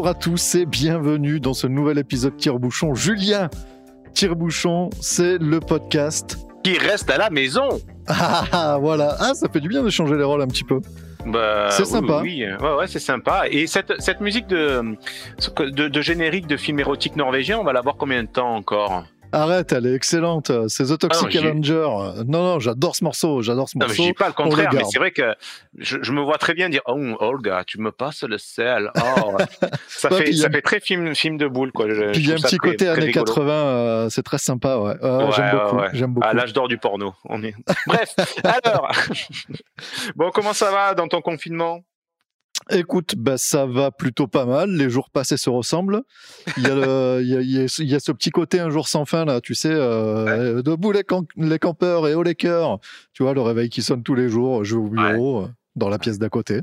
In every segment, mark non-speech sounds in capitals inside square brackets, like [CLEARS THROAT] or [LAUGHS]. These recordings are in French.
Bonjour à tous et bienvenue dans ce nouvel épisode Tire-Bouchon. Julien, Tire-Bouchon, c'est le podcast qui reste à la maison. Ah, ah, voilà, ah, ça fait du bien de changer les rôles un petit peu. Bah, C'est oui, sympa. Oui, ouais, ouais, c'est sympa. Et cette, cette musique de, de, de générique de film érotique norvégien, on va la voir combien de temps encore? Arrête, elle est excellente. C'est The Toxic Ah non, Avenger. Non, non, j'adore ce morceau, j'adore ce Non, mais je morceau. dis pas le on le contraire, mais c'est vrai que je, je me vois très bien dire Oh, Olga, tu me passes le sel. Oh. [LAUGHS] ça, Ouais, fait, a- ça fait très film, film de boule. Quoi. Je- Puis il y a un petit très- côté très années rigolo. 80, euh, c'est très sympa, ouais. Euh, Ouais, j'aime beaucoup, ouais. j'aime beaucoup. À l'âge d'or du porno. On est... [LAUGHS] Bref, alors. [LAUGHS] bon, comment ça va dans ton confinement? Écoute, bah, ça va plutôt pas mal. Les jours passés se ressemblent. Il y a, le- [LAUGHS] il y a, il y a- il y a ce petit côté un jour sans fin, là, tu sais, euh, debout les, camp- les campeurs et haut les cœurs. Tu vois, le réveil qui sonne tous les jours. Je vais au bureau, euh, dans la pièce d'à côté.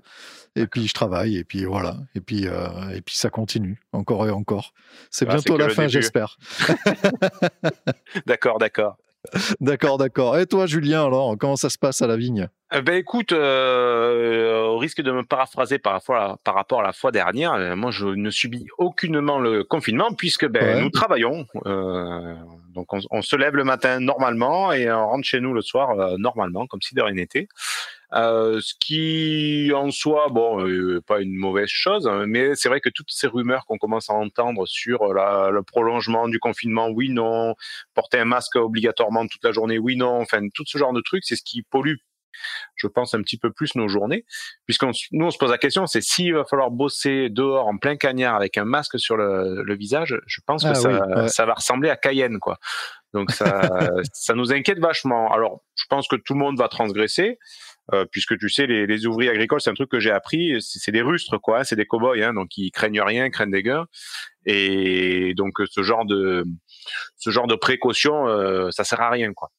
Et puis je travaille, et puis voilà. Et puis, euh, et puis ça continue, encore et encore. C'est Ah, bientôt la fin, j'espère. [LAUGHS] D'accord, d'accord. [LAUGHS] D'accord, d'accord. Et toi, Julien, alors, comment ça se passe à la vigne? Eh Ben écoute, euh, au risque de me paraphraser par rapport à, par rapport à la fois dernière, euh, moi je ne subis aucunement le confinement puisque ben, Ouais. nous travaillons. Euh, donc on, on se lève le matin normalement et on rentre chez nous le soir euh, normalement, comme si de rien n'était. Euh, ce qui en soi, bon, euh, pas une mauvaise chose, hein, mais c'est vrai que toutes ces rumeurs qu'on commence à entendre sur la- le prolongement du confinement, oui, non, porter un masque obligatoirement toute la journée, oui, non, enfin tout ce genre de trucs, c'est ce qui pollue je pense, un petit peu plus nos journées, puisqu'on nous on se pose la question, c'est s'il va falloir bosser dehors en plein cagnard avec un masque sur le, le visage, je pense que Ah ça, ouais. ça va ressembler à Cayenne, quoi. Donc ça, [LAUGHS] ça nous inquiète vachement. Alors, je pense que tout le monde va transgresser, euh, puisque tu sais, les, les ouvriers agricoles, c'est un truc que j'ai appris, c'est c'est des rustres, quoi, hein, c'est des cow-boys, hein, donc ils craignent rien, craignent des gains, et donc ce genre de ce genre de précaution, euh, ça sert à rien, quoi.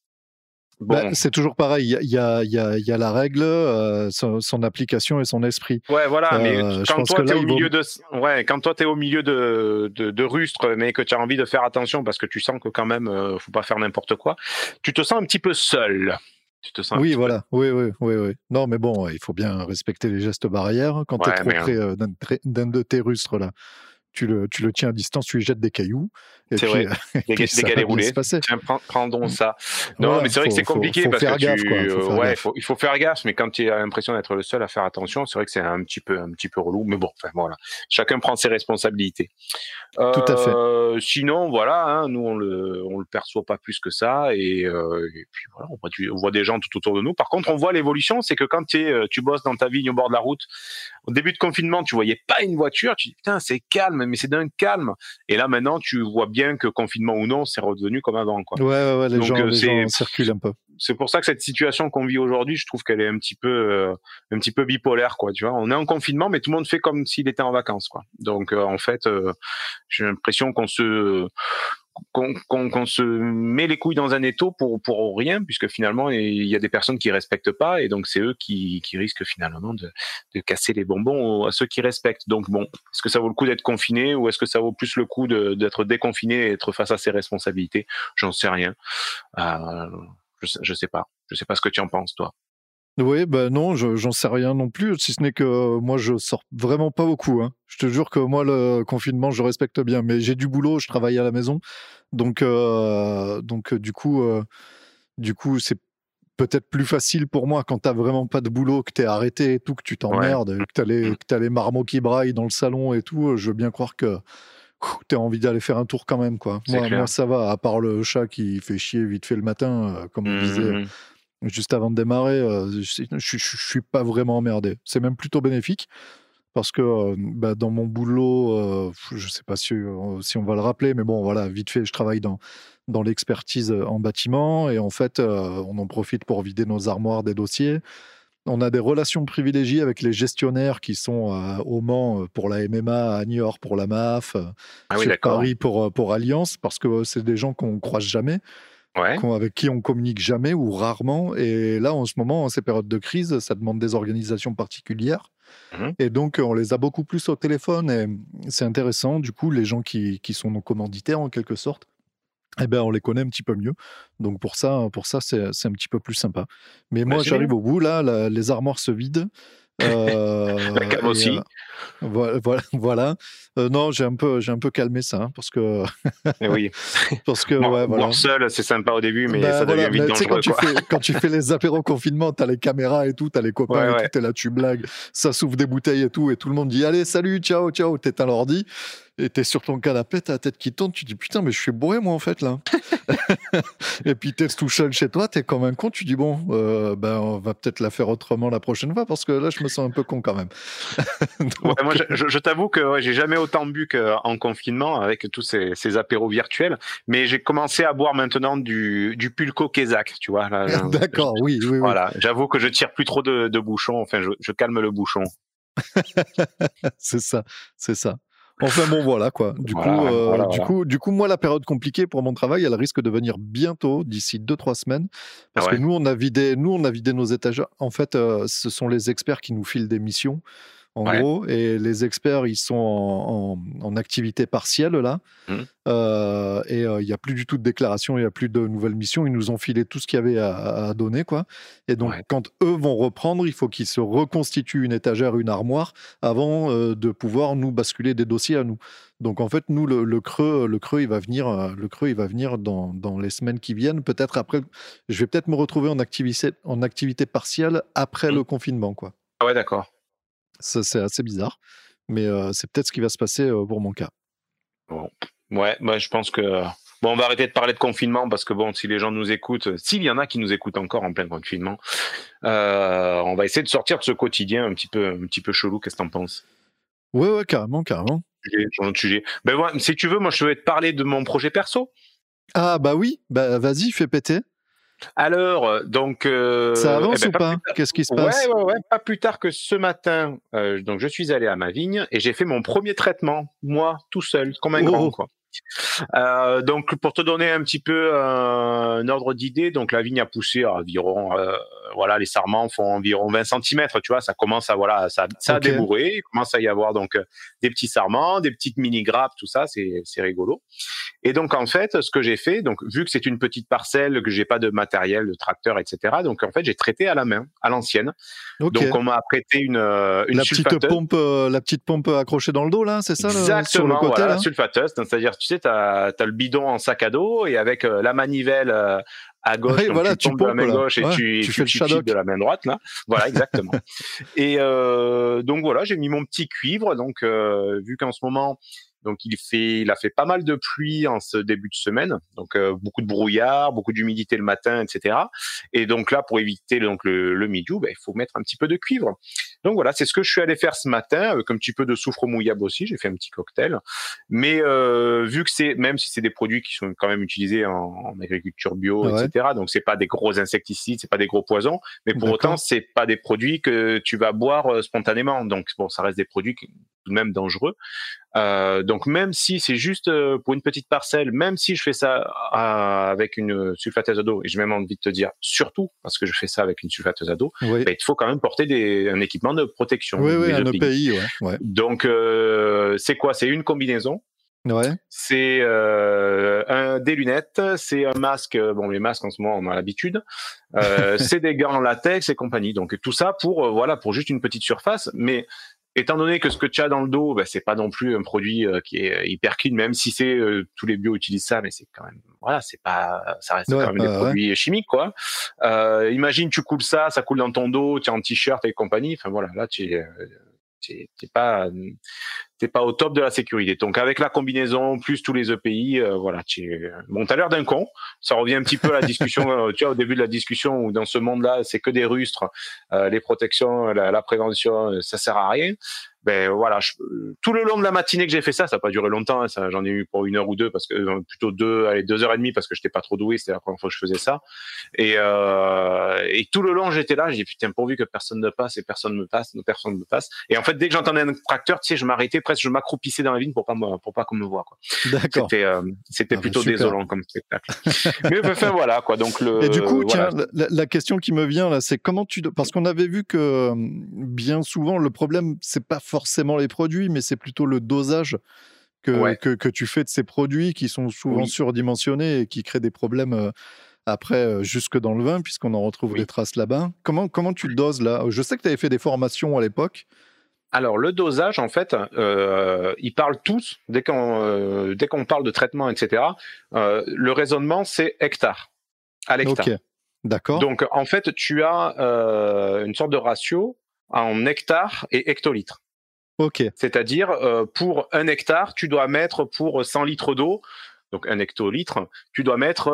Bon. Bah, C'est toujours pareil. Il y a, il y a- il y a- la règle, euh, son, son application et son esprit. Ouais, voilà, mais Euh, quand toi au il vaut- milieu de, ouais, quand toi t'es au milieu de, de, de rustres, mais que tu as envie de faire attention parce que tu sens que quand même, euh, faut pas faire n'importe quoi, tu te sens un petit peu seul. Tu te sens un Oui, peu- voilà. Oui, oui, oui, oui. Non, mais bon, ouais, il faut bien respecter les gestes barrières. Quand tu es Ouais, trop mais, près euh, d'un de- d'un de tes rustres, là, tu le, tu le tiens à distance, tu lui jettes des cailloux. C'est vrai. et Des, des galets roulés. Tiens, prends, prends donc ça. Non, mais c'est vrai que c'est compliqué faut parce faire que gaffe, tu, quoi, faut faire ouais, gaffe. faut- il faut faire gaffe, mais quand tu as l'impression d'être le seul à faire attention, c'est vrai que c'est un petit peu, un petit peu relou. Mais bon, enfin voilà, chacun prend ses responsabilités. Tout à fait. Euh, Sinon, voilà, hein, nous on le, on le perçoit pas plus que ça, et, euh, et puis voilà, on voit, du- on voit des gens tout autour de nous. Par contre, on voit l'évolution, c'est que quand t'es, euh, tu bosses dans ta vigne au bord de la route, au début de confinement, tu voyais pas une voiture, tu dis putain c'est calme, mais c'est d'un calme. Et là maintenant, tu vois bien que confinement ou non, c'est redevenu comme avant, quoi. Ouais, ouais, ouais, les, Donc, gens, euh, les gens circulent un peu. C'est pour ça que cette situation qu'on vit aujourd'hui, je trouve qu'elle est un petit peu, euh, un petit peu bipolaire, quoi. Tu vois, on est en confinement, mais tout le monde fait comme s'il était en vacances, quoi. Donc, euh, en fait, euh, j'ai l'impression qu'on se, qu'on, se met les couilles dans un étau pour pour rien, puisque finalement, il y a des personnes qui respectent pas, et donc c'est eux qui, qui risquent finalement de, de casser les bonbons à ceux qui respectent. Donc bon, est-ce que ça vaut le coup d'être confiné, ou est-ce que ça vaut plus le coup d'être déconfiné et être face à ses responsabilités? J'en sais rien. Euh, je je sais pas. Je sais pas ce que tu en penses, toi. Oui, ben non, je- j'en sais rien non plus, si ce n'est que euh, moi, je sors vraiment pas beaucoup. hein. Je te jure que moi, le confinement, je respecte bien, mais j'ai du boulot, je travaille à la maison. Donc, euh, donc euh, du coup, euh, du coup, c'est peut-être plus facile pour moi quand t'as vraiment pas de boulot, que t'es arrêté et tout, que tu t'emmerdes, que t'as les, que t'as les marmots qui braillent dans le salon et tout. Je veux bien croire que t'as envie d'aller faire un tour quand même, quoi. Moi, ça va, à part le chat qui fait chier vite fait le matin, euh, comme on disait Mhm. Juste avant de démarrer, euh, je, je, je- je suis pas vraiment emmerdé. C'est même plutôt bénéfique parce que euh, bah, dans mon boulot, euh, je sais pas si, euh, si on va le rappeler, mais bon, voilà, vite fait, je travaille dans, dans l'expertise en bâtiment et en fait, euh, on en profite pour vider nos armoires des dossiers. On a des relations privilégiées avec les gestionnaires qui sont au Mans pour la MMA, à Niort pour la MAF, Ah oui, sur. Paris pour, pour Alliance, parce que c'est des gens qu'on croise jamais Ouais. avec qui on communique jamais ou rarement. Et là, en ce moment, en ces périodes de crise, ça demande des organisations particulières. Mhm. Et donc, on les a beaucoup plus au téléphone. Et c'est intéressant. Du coup, les gens qui, qui sont nos commanditaires, en quelque sorte, eh ben, on les connaît un petit peu mieux. Donc, pour ça, pour ça c'est un petit peu plus sympa. Mais moi, j'arrive au bout. Là, la- les armoires se vident. La cave aussi. Voilà, [LAUGHS] voilà. Euh, non, j'ai un peu, un peu calmé ça hein, parce que. Eh oui. [LAUGHS] parce que ouais, seul, c'est sympa au début, mais bah, ça devient vite dangereux. Quand, Tu fais, quand tu fais les apéros confinement, t'as les caméras et tout, t'as les copains et tout, t'es là, tu blagues, ça souffle des bouteilles et tout, et tout le monde dit allez, salut, ciao, ciao, t'éteins l'ordi et t'es sur ton canapé, t'as la tête qui tourne, tu dis putain, mais je suis bourré moi en fait là. [LAUGHS] et puis t'es tout seul chez toi, t'es comme un con, tu dis bon, euh, ben on va peut-être la faire autrement la prochaine fois parce que là je me sens un peu con quand même. [LAUGHS] moi je, t'avoue que j'ai jamais autant bu qu'en confinement avec tous ces, ces apéros virtuels, mais j'ai commencé à boire maintenant du, du Pulco Kézak, tu vois. [LAUGHS] D'accord, oui, oui, Voilà, j'avoue que je tire plus trop de, de bouchons, enfin je, je calme le bouchon. c'est ça, c'est ça. Enfin bon, voilà quoi. [LAUGHS] Du, coup, euh, du, coup, du coup, moi, la période compliquée pour mon travail, elle risque de venir bientôt, d'ici 2-3 semaines. Parce que nous on, a vidé, nous, on a vidé nos étagères. En fait, euh, ce sont les experts qui nous filent des missions en gros. Et les experts, ils sont en, activité partielle là. Mmh. Euh, et il n'y a plus du tout de déclaration, il n'y a plus de nouvelles missions. Ils nous ont filé tout ce qu'il y avait à, donner, quoi. Et donc, quand eux vont reprendre, il faut qu'ils se reconstituent une étagère, une armoire, avant de pouvoir nous basculer des dossiers à nous. Donc en fait, nous, le, creux, le creux, il va venir, le creux, il va venir dans, dans les semaines qui viennent. Peut-être après, je vais peut-être me retrouver en activité, en activité partielle après mmh. le confinement, quoi. Ah ouais, d'accord. C'est assez bizarre, mais c'est peut-être ce qui va se passer pour mon cas. Bon. Ouais, moi je pense que bon, on va arrêter de parler de confinement parce que bon, si les gens nous écoutent, s'il y en a qui nous écoutent encore en plein confinement, on va essayer de sortir de ce quotidien un petit peu, un petit peu chelou. Qu'est-ce que t'en penses? Ouais, ouais, carrément, carrément. Sujet. Ben ouais, si tu veux, moi je vais te parler de mon projet perso. Ah bah oui, bah vas-y, fais péter. Alors, euh, donc. Euh, ça avance eh ben, ou pas, Qu'est-ce qui se passe ouais, ouais, ouais, pas plus tard que ce matin. Euh, donc, je suis allé à ma vigne et j'ai fait mon premier traitement, moi, tout seul, comme un grand, oh. quoi. Euh, donc, pour te donner un petit peu un ordre d'idée, donc la vigne a poussé à environ, euh, voilà, les sarments font environ 20 cm, tu vois, ça commence à voilà, ça, ça a débourré, il commence à y avoir donc euh, des petits sarments, des petites mini grappes, tout ça, c'est c'est rigolo. Et donc en fait, ce que j'ai fait, donc vu que c'est une petite parcelle, que j'ai pas de matériel, de tracteur, etc. Donc en fait, j'ai traité à la main, à l'ancienne. Donc on m'a prêté une, une la petite pompe, la petite pompe accrochée dans le dos là, c'est ça Exactement, sur le côté, voilà, sulfateuse, c'est-à-dire tu sais, tu as, le bidon en sac à dos et avec euh, la manivelle euh, à gauche, voilà, tu, tombes de la main gauche et tu, tu, fais le de la main droite là. Voilà, exactement. [LAUGHS] et euh, donc voilà, j'ai mis mon petit cuivre. Donc vu qu'en ce moment donc il fait, il a fait pas mal de pluie en ce début de semaine, donc euh, beaucoup de brouillard, beaucoup d'humidité le matin, etc. Et donc là, pour éviter donc le, le midou, ben, il faut mettre un petit peu de cuivre. Donc voilà, c'est ce que je suis allé faire ce matin avec un petit peu de soufre mouillable aussi. J'ai fait un petit cocktail, mais euh, vu que c'est même si c'est des produits qui sont quand même utilisés en, agriculture bio, etc. Donc c'est pas des gros insecticides, c'est pas des gros poisons, mais pour autant c'est pas des produits que tu vas boire euh, spontanément. Donc bon, ça reste des produits tout de même dangereux. Euh, donc même si c'est juste euh, pour une petite parcelle, même si je fais ça euh, avec une sulfateuse à d'eau, et j'ai même envie de te dire surtout parce que je fais ça avec une sulfateuse à d'eau, bah, il faut quand même porter des, un équipement de protection. Oui, oui, un EPI. Ouais, Donc c'est quoi? C'est une combinaison. Ouais. C'est un, des lunettes, c'est un masque. Bon, les masques en ce moment, on a l'habitude. [LAUGHS] c'est des gants en latex et compagnie. Donc tout ça pour voilà pour juste une petite surface, mais étant donné que ce que tu as dans le dos, bah, c'est pas non plus un produit euh, qui est euh, hyper clean, même si c'est euh, tous les bio utilisent ça, mais c'est quand même voilà, c'est pas, ça reste quand même des produits chimiques quoi. Euh, imagine tu coules ça, ça coule dans ton dos, tu es en t-shirt et compagnie. Enfin voilà, là tu t'es pas t'es pas au top de la sécurité. Donc avec la combinaison plus tous les EPI, euh, voilà, tu bon, t'as l'air d'un con. Ça revient un petit peu à la discussion, [LAUGHS] euh, tu vois, au début de la discussion où dans ce monde-là, c'est que des rustres, euh, les protections, la, la, prévention, ça sert à rien ben voilà, tout le long de la matinée que j'ai fait ça, ça n'a pas duré longtemps, hein, ça, j'en ai eu pour une heure ou deux parce que euh, plutôt deux, allez deux heures et demie parce que j'étais pas trop doué, c'était la première fois que je faisais ça. Et, euh, et tout le long j'étais là, j'ai dit putain pourvu que personne ne passe et personne ne me passe, personne ne me passe. Et en fait dès que j'entendais un tracteur, tu sais, je m'arrêtais presque, je m'accroupissais dans la vigne pour pas pour pas qu'on me voit quoi. D'accord. C'était euh, c'était ah, plutôt désolant comme spectacle. [LAUGHS] Mais enfin voilà quoi. Donc le. Et du coup tiens, la, la, question qui me vient là, c'est comment tu parce qu'on avait vu que bien souvent le problème c'est pas forcément les produits, mais c'est plutôt le dosage que, que, tu fais de ces produits qui sont souvent surdimensionnés et qui créent des problèmes après jusque dans le vin, puisqu'on en retrouve des traces là-bas. Comment, comment tu doses là? Je sais que tu avais fait des formations à l'époque. Alors le dosage, en fait, euh, ils parlent tous dès qu'on parle de traitement, etc. le raisonnement, c'est hectare à l'hectare. D'accord. Donc en fait, tu as une sorte de ratio en hectare et hectolitres. Ok. C'est-à-dire, euh, pour un hectare, tu dois mettre pour 100 litres d'eau, donc un hectolitre, tu dois mettre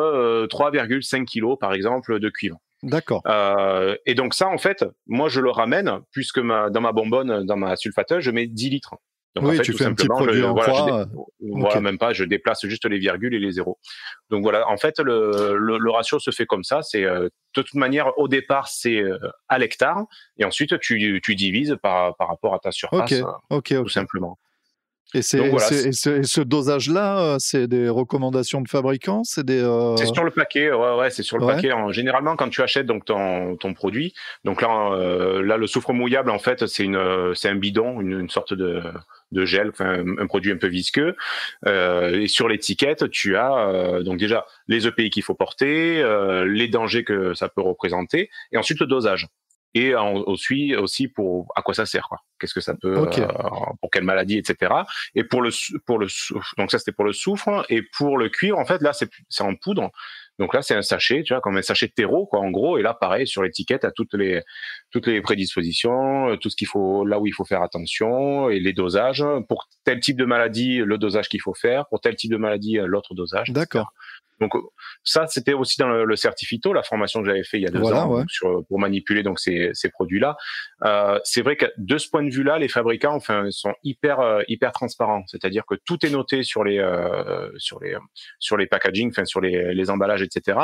3,5 euh, kilos, par exemple, de cuivre. D'accord. Euh, et donc ça, en fait, moi, je le ramène, puisque ma, dans ma bonbonne, dans ma sulfateuse, je mets 10 litres. Donc, oui, en fait, tu fais un petit produit en voilà, euh, voilà même pas, je déplace juste les virgules et les zéros. Donc voilà, en fait, le, le, ratio se fait comme ça. C'est euh, de toute manière, au départ, c'est euh, à l'hectare, et ensuite tu, tu divises par, par rapport à ta surface, Ok. tout simplement. Et, ce, dosage-là, c'est des recommandations de fabricants C'est des. C'est sur le paquet, ouais, ouais c'est sur le paquet. généralement, quand tu achètes donc ton, ton produit, donc là, là, le soufre mouillable, en fait, c'est une, c'est un bidon, une, une sorte de, de gel, enfin un produit un peu visqueux. Euh, et sur l'étiquette, tu as euh, donc déjà les EPI qu'il faut porter, euh, les dangers que ça peut représenter, et ensuite le dosage. Et aussi, aussi pour à quoi ça sert, quoi. Qu'est-ce que ça peut, pour quelle maladie, etc. Et pour le pour le donc ça c'était pour le soufre et pour le cuivre en fait là c'est c'est en poudre. Donc là, c'est un sachet, tu vois, comme un sachet de terreau, quoi, en gros. Et là, pareil, sur l'étiquette, à toutes les toutes les prédispositions, euh, tout ce qu'il faut, là où il faut faire attention, et les dosages. Pour tel type de maladie, le dosage qu'il faut faire. Pour tel type de maladie, euh, l'autre dosage. D'accord. Donc ça, c'était aussi dans le, le, certifito, la formation que j'avais fait il y a deux ans sur, pour manipuler donc ces, ces produits-là. Euh, c'est vrai que de ce point de vue-là, les fabricants, enfin, sont hyper euh, hyper transparents. C'est-à-dire que tout est noté sur les euh, sur les sur les packaging, enfin sur les, les emballages, etc.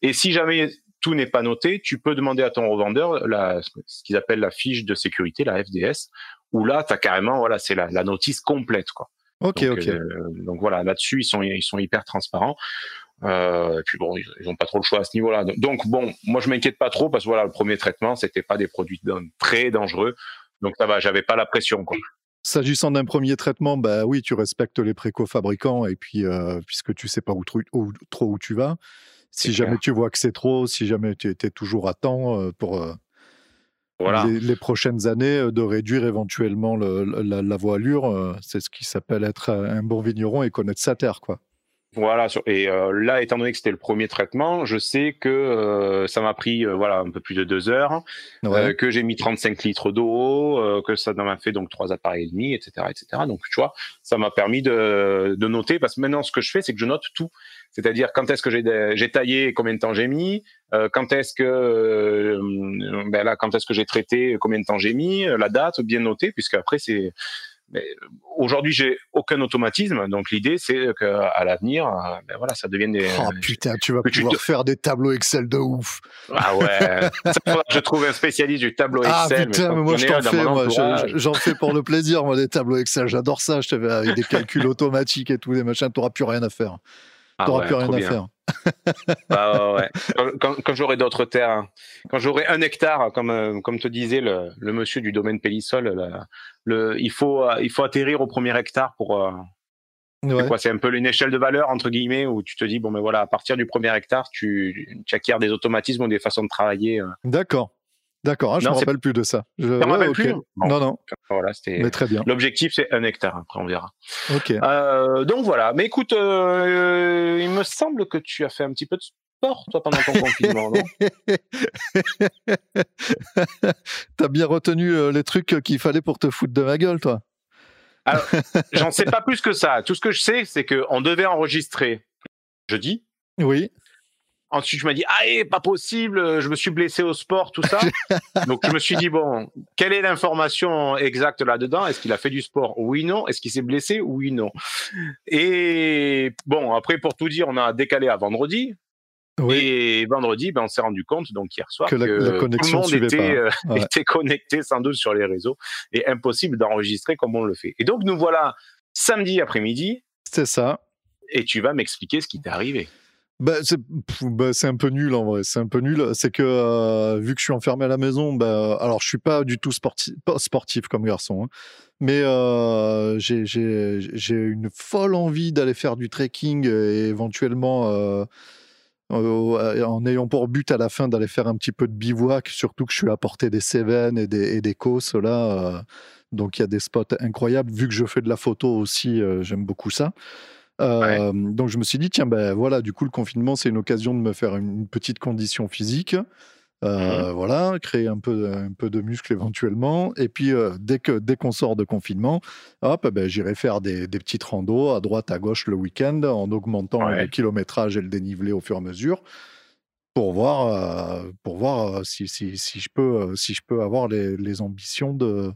Et si jamais tout n'est pas noté, tu peux demander à ton revendeur la, ce qu'ils appellent la fiche de sécurité, la FDS, où là, tu as carrément, voilà, c'est la, la notice complète, quoi. Ok, donc, ok. Euh, donc voilà, là-dessus, ils sont, ils sont hyper transparents. Euh, et puis bon, ils n'ont pas trop le choix à ce niveau-là. Donc bon, moi je m'inquiète pas trop parce que voilà, le premier traitement, c'était pas des produits très dangereux, donc ça va, j'avais pas la pression quoi. S'agissant d'un premier traitement, bah oui, tu respectes les préco-fabricants et puis euh, puisque tu sais pas où, trop où tu vas. Si jamais tu vois que c'est trop, si jamais tu étais toujours à temps euh, pour les, prochaines années de réduire éventuellement le, la, la, voilure, c'est ce qui s'appelle être un bon vigneron et connaître sa terre, quoi. Voilà, et euh, là, étant donné que c'était le premier traitement, je sais que euh, ça m'a pris euh, voilà un peu plus de deux heures, que j'ai mis 35 litres d'eau, que ça m'a fait donc trois appareils et demi, etc., etc. Donc tu vois, ça m'a permis de, de, noter parce que maintenant ce que je fais, c'est que je note tout, c'est-à-dire quand est-ce que j'ai taillé, combien de temps j'ai mis, quand est-ce que ben là, quand est-ce que j'ai traité, combien de temps j'ai mis, la date bien notée, puisque après c'est mais euh, aujourd'hui, j'ai aucun automatisme, donc l'idée c'est qu'à l'avenir, euh, ben voilà, ça devienne des. Oh putain, tu vas pouvoir faire des tableaux Excel de ouf. Ah ouais. [LAUGHS] je trouve un spécialiste du tableau ah, Excel. Ah putain, mais, moi je t'en fais, j'en fais pour le plaisir, moi des tableaux Excel, j'adore ça. Je te fais avec des calculs automatiques et tout, des machins, t'auras plus rien à faire. Ah t'auras plus rien à faire. [LAUGHS] ah ouais. Quand, quand, j'aurai d'autres terres, quand j'aurai un hectare, comme euh, comme te disait le, le monsieur du domaine Pélissol, le, il faut euh, il faut atterrir au premier hectare pour euh, ouais. C'est un peu une échelle de valeur entre guillemets où tu te dis bon mais voilà à partir du premier hectare tu, tu acquiers des automatismes ou des façons de travailler. D'accord. D'accord, hein, je ne me rappelle plus de ça. Je... me rappelle plus Non, non. Voilà, Mais très bien. L'objectif, c'est un hectare. Après, on verra. Ok. Euh, donc voilà. Mais écoute, euh, il me semble que tu as fait un petit peu de sport, toi, pendant ton confinement, non? [LAUGHS] T'as bien retenu euh, les trucs qu'il fallait pour te foutre de ma gueule, toi. J'en sais [LAUGHS] pas plus que ça. Tout ce que je sais, c'est qu'on devait enregistrer jeudi. Oui. Ensuite, je me dis, ah, eh, pas possible, je me suis blessé au sport, tout ça. [LAUGHS] Donc, je me suis dit, bon, quelle est l'information exacte là-dedans? Est-ce qu'il a fait du sport? Oui, non. Est-ce qu'il s'est blessé? Oui, non. Et bon, après, pour tout dire, on a décalé à vendredi. Oui. Et vendredi, ben, on s'est rendu compte, donc hier soir, que, la, connexion tout le monde était, euh, [LAUGHS] était connecté sans doute sur les réseaux et impossible d'enregistrer comme on le fait. Et donc, nous voilà samedi après-midi. C'est ça. Et tu vas m'expliquer ce qui t'est arrivé. Bah, bah, c'est un peu nul en vrai. C'est un peu nul. C'est que euh, vu que je suis enfermé à la maison, bah, alors je suis pas du tout sportif, sportif comme garçon, hein, mais euh, j'ai une folle envie d'aller faire du trekking et éventuellement euh, en ayant pour but à la fin d'aller faire un petit peu de bivouac, surtout que je suis à portée des Cévennes et des, et des là. donc il y a des spots incroyables. Vu que je fais de la photo aussi, j'aime beaucoup ça. Donc je me suis dit, tiens, ben voilà, du coup, le confinement, c'est une occasion de me faire une petite condition physique. Mmh voilà, créer un peu, un peu de muscle éventuellement. Et puis, dès que dès qu'on sort de confinement, hop, ben, j'irai faire des, des, petites randos à droite, à gauche le week-end en augmentant le kilométrage et le dénivelé au fur et à mesure pour voir, pour voir si, si, si, je peux, si je peux avoir les, les ambitions de,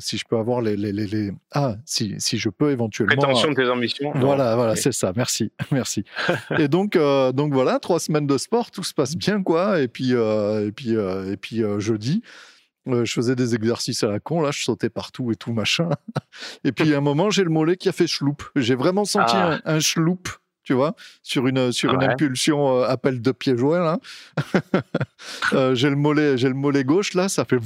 si je peux avoir les, les, les, ah si, si je peux éventuellement prétention de tes ambitions. voilà voilà c'est ça merci [LAUGHS] merci. [LAUGHS] Et donc euh, donc voilà trois semaines de sport tout se passe bien quoi. Et puis euh, et puis euh, et puis jeudi je faisais des exercices à la con là je sautais partout et tout machin. [LAUGHS] Et puis à un moment j'ai le mollet qui a fait schloup j'ai vraiment senti ah. un, un schloup tu vois, sur une, sur une impulsion euh, appel de pied joint, là. [LAUGHS] Euh, j'ai le mollet, j'ai le mollet gauche, là, ça fait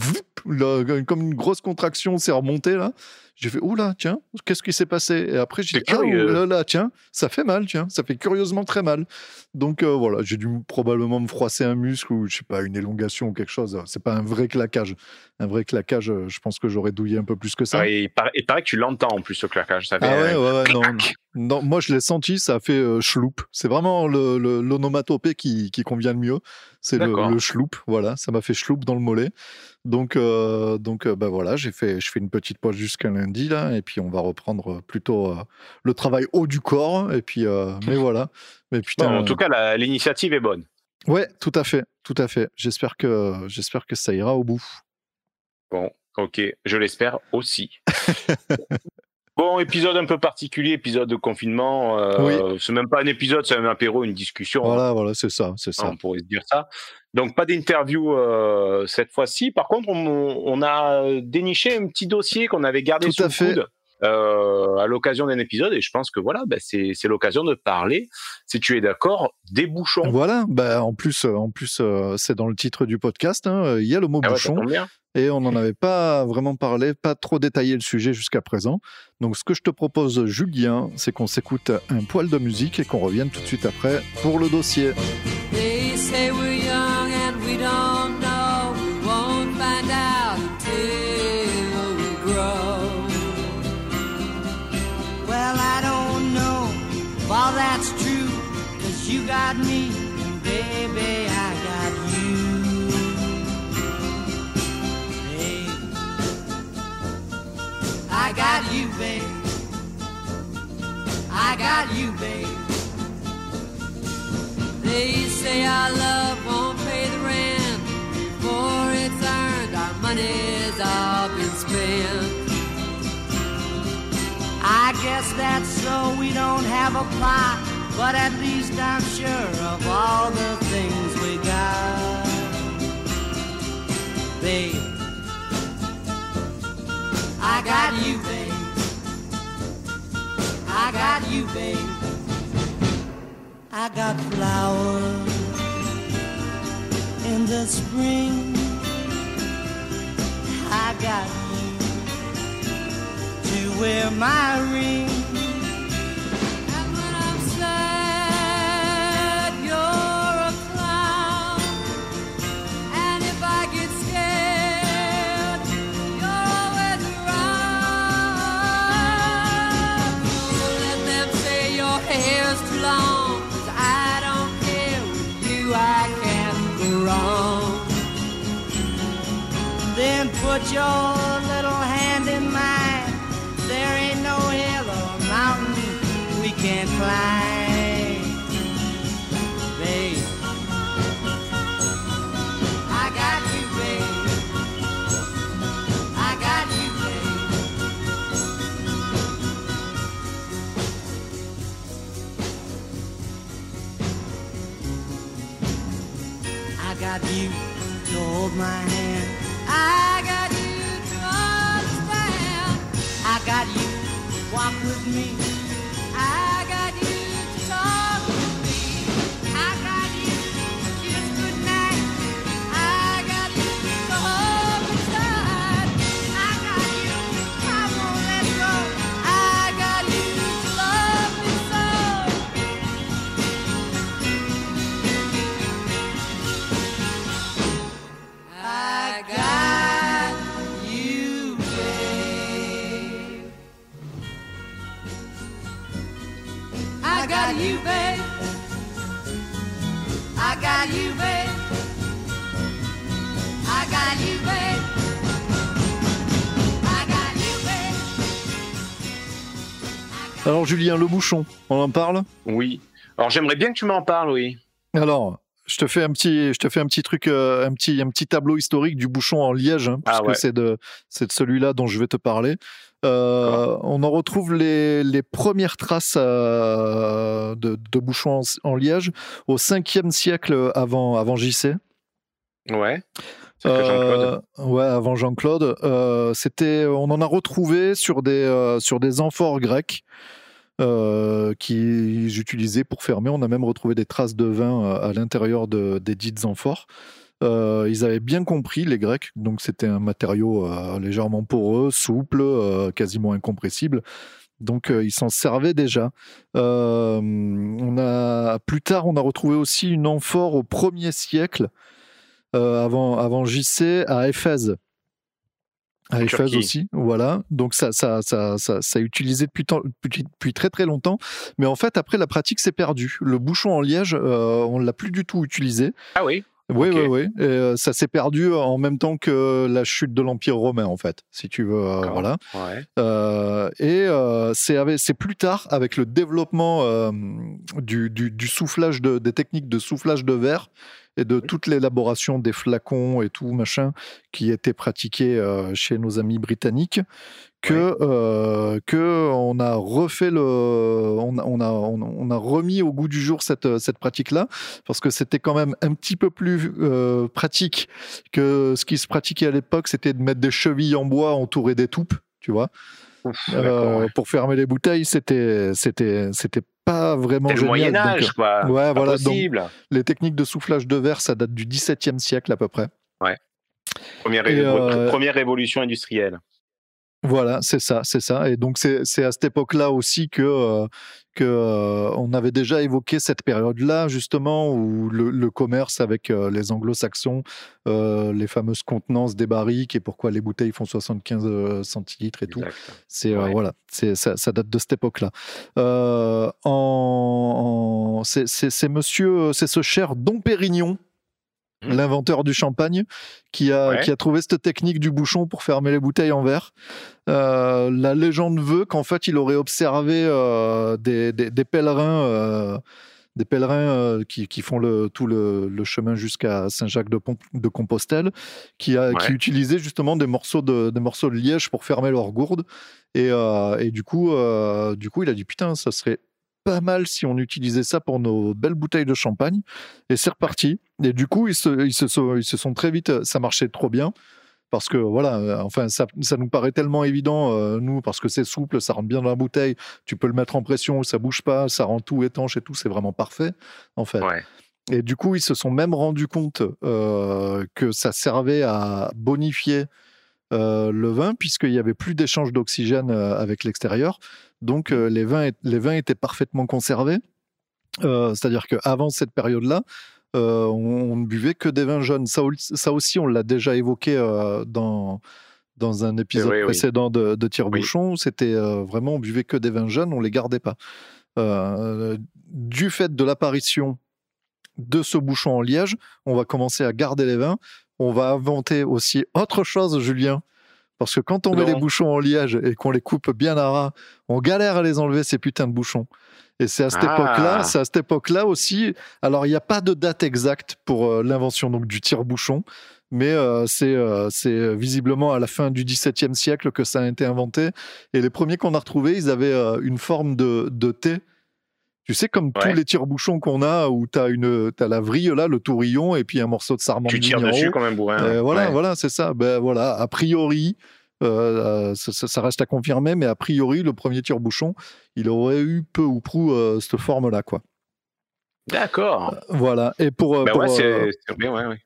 comme une grosse contraction, c'est remonté, là. J'ai fait, oula, tiens, qu'est-ce qui s'est passé? Et après, j'ai dit, ah, là, là, tiens, ça fait mal, tiens, ça fait curieusement très mal. Donc euh, voilà, j'ai dû probablement me froisser un muscle ou, je sais pas, une élongation ou quelque chose. C'est pas un vrai claquage. Un vrai claquage, euh, je pense que j'aurais douillé un peu plus que ça. et, il paraît, que tu l'entends en plus, ce claquage. Ça fait, ah ouais, ouais, ouais non, non, moi je l'ai senti, ça a fait euh, C'est vraiment l'onomatopée le, qui, qui convient le mieux. C'est le, le schloup, voilà, ça m'a fait schloup dans le mollet. Donc, euh, donc euh, bah voilà, j'ai fait, je fais une petite pause jusqu'à lundi là, et puis on va reprendre plutôt euh, le travail haut du corps. Et puis, mais [LAUGHS] voilà. Mais putain, en tout cas, l'initiative est bonne. Ouais, tout à fait, tout à fait. J'espère que, j'espère que ça ira au bout. Bon, ok, je l'espère aussi. [LAUGHS] Bon, épisode un peu particulier, épisode de confinement. Euh, C'est même pas un épisode, c'est un apéro, une discussion. Voilà, voilà, c'est ça, c'est ça. On pourrait se dire ça. Donc pas d'interview euh, cette fois-ci. Par contre, on, on, a déniché un petit dossier qu'on avait gardé Tout sous à le fait. coude. Euh, à l'occasion d'un épisode et je pense que voilà ben c'est l'occasion de parler si tu es d'accord des bouchons voilà ben en plus en plus euh, c'est dans le titre du podcast hein, il y a le mot ah bouchon et on n'en avait pas vraiment parlé, pas trop détaillé le sujet jusqu'à présent. Donc ce que je te propose, Julien, c'est qu'on s'écoute un poil de musique et qu'on revienne tout de suite après pour le dossier. I got you, babe. They say our love won't pay the rent before it's earned. Our money's all been spent. I guess that's so we don't have a plot, but at least I'm sure of all the things we got. Babe. I got you, babe. I got you, babe. I got flowers in the spring. I got you to wear my ring. Put your little hand in mine. There ain't no hill or mountain we can't climb. Babe, I got you, babe. I got you, babe. I got you to hold my hand. I walk with me. Julien, le bouchon, on en parle? Oui. Alors j'aimerais bien que tu m'en parles, oui. Alors, je te fais un petit, je te fais un petit truc, euh, un petit, un petit tableau historique du bouchon en liège, hein, ah puisque c'est de, c'est de celui-là dont je vais te parler. Euh, on en retrouve les, les premières traces euh, de, de, bouchons en, liège au 5e siècle avant, avant JC. Ouais. Euh, ouais, avant Jean-Claude. c'était, on en a retrouvé sur des, sur des amphores grecs. Euh, qu'ils utilisaient pour fermer. On a même retrouvé des traces de vin euh, à l'intérieur de, des dites amphores. Euh, ils avaient bien compris, les Grecs, donc c'était un matériau légèrement poreux, souple, quasiment incompressible. Donc ils s'en servaient déjà. plus tard, on a retrouvé aussi une amphore au 1er siècle, avant, avant JC, à Éphèse à Eiffel aussi, voilà. Donc ça, ça, ça, ça, ça utilisé depuis, depuis, très très longtemps. Mais en fait, après, la pratique s'est perdue. Le bouchon en liège, euh, on l'a plus du tout utilisé. Ah oui? Oui, oui, oui. Et, euh, ça s'est perdu en même temps que la chute de l'Empire romain, en fait, si tu veux. Euh, voilà. Ouais. et c'est plus tard, avec le développement du, du, du, soufflage de, des techniques de soufflage de verre et de toute l'élaboration des flacons et tout machin qui était pratiqué euh, chez nos amis britanniques que euh, que on a refait le on, on, a on, a remis au goût du jour cette cette pratique là parce que c'était quand même un petit peu plus euh, pratique que ce qui se pratiquait à l'époque c'était de mettre des chevilles en bois entourées d'étoupes tu vois? Euh, pour fermer les bouteilles, c'était c'était c'était pas vraiment génial. le Moyen Âge, quoi. Ouais, voilà. les techniques de soufflage de verre, ça date du XVIIe siècle à peu près. Ouais. Première, euh, première révolution industrielle. Voilà, c'est ça, c'est ça. Et donc c'est à cette époque-là aussi que euh, que euh, on avait déjà évoqué cette période-là justement où le, commerce avec euh, les Anglo-Saxons, les fameuses contenances des barriques et pourquoi les bouteilles font 75 centilitres et tout. C'est voilà, c'est ça, ça, date de cette époque-là. en, c'est Monsieur, c'est ce cher Dom Pérignon. L'inventeur du champagne, qui a, qui a trouvé cette technique du bouchon pour fermer les bouteilles en verre. Euh, la légende veut qu'en fait, il aurait observé euh, des, des, pèlerins. des pèlerins euh, qui, qui, font le, tout le, le chemin jusqu'à Saint-Jacques de, de, Compostelle, qui, a, qui utilisaient justement des morceaux, de, des morceaux de liège pour fermer leur gourde. Et, et du, coup, du coup, il a dit Putain, ça serait pas mal si on utilisait ça pour nos belles bouteilles de champagne. Et c'est reparti. Et du coup, ils se, ils se, sont, ils se sont très vite, ça marchait trop bien. Parce que voilà, euh, enfin, ça, ça nous paraît tellement évident, euh, nous, parce que c'est souple, ça rentre bien dans la bouteille, tu peux le mettre en pression, ça bouge pas, ça rend tout étanche et tout, c'est vraiment parfait, en fait. Et du coup, ils se sont même rendus compte euh, que ça servait à bonifier le vin, puisqu'il n'y avait plus d'échange d'oxygène avec l'extérieur. Donc mmh. les, vins, les vins étaient parfaitement conservés. C'est-à-dire qu'avant cette période-là, on, ne buvait que des vins jeunes. Ça, aussi, on l'a déjà évoqué dans, dans un épisode précédent de, de Tire-Bouchon. C'était vraiment, on buvait que des vins jeunes, on les gardait pas. du fait de l'apparition de ce bouchon en liège, on va commencer à garder les vins. On va inventer aussi autre chose, Julien. Parce que quand on met les bouchons en liège et qu'on les coupe bien à ras, on galère à les enlever, ces putains de bouchons. Et c'est à cette ah. époque-là, c'est à cette époque-là aussi. Alors, il n'y a pas de date exacte pour euh, l'invention donc du tire-bouchon, mais euh, euh, c'est visiblement à la fin du XVIIe siècle que ça a été inventé. Et les premiers qu'on a retrouvés, ils avaient une forme de, de thé tu sais, comme tous les tire-bouchons qu'on a, où tu as, as, la vrille là, le tourillon, et puis un morceau de sarment. Tu tires dessus comme un bourrin. Euh, voilà, voilà, c'est ça. Ben voilà, a priori, euh, ça, reste à confirmer, mais a priori, le premier tire-bouchon, il aurait eu peu ou prou euh, cette forme-là, quoi. D'accord. Euh, voilà. Et pour. Euh, bah euh,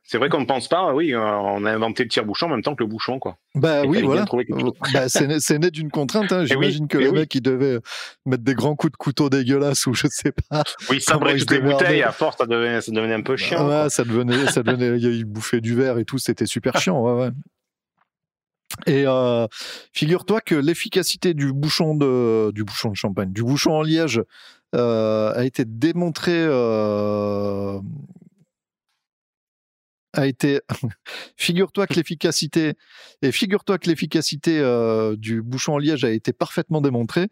c'est vrai qu'on ne pense pas, oui, on a inventé le tire-bouchon en même temps que le bouchon, quoi. Bah oui, voilà. Bah, c'est né, d'une contrainte. Hein. [LAUGHS] Eh J'imagine que le mec, il devait mettre des grands coups de couteau dégueulasses ou je sais pas. [LAUGHS] Oui, sabrer toutes les bouteilles, à force, ça devenait, ça devenait un peu chiant. ça devenait, ça devenait, il bouffait du verre et tout, c'était super [LAUGHS] chiant, ouais, ouais. Et euh, figure-toi que l'efficacité du bouchon de du bouchon de champagne, du bouchon en liège, a été démontrée. Euh, a été. [LAUGHS] figure-toi que l'efficacité et figure-toi que l'efficacité du bouchon en liège a été parfaitement démontrée.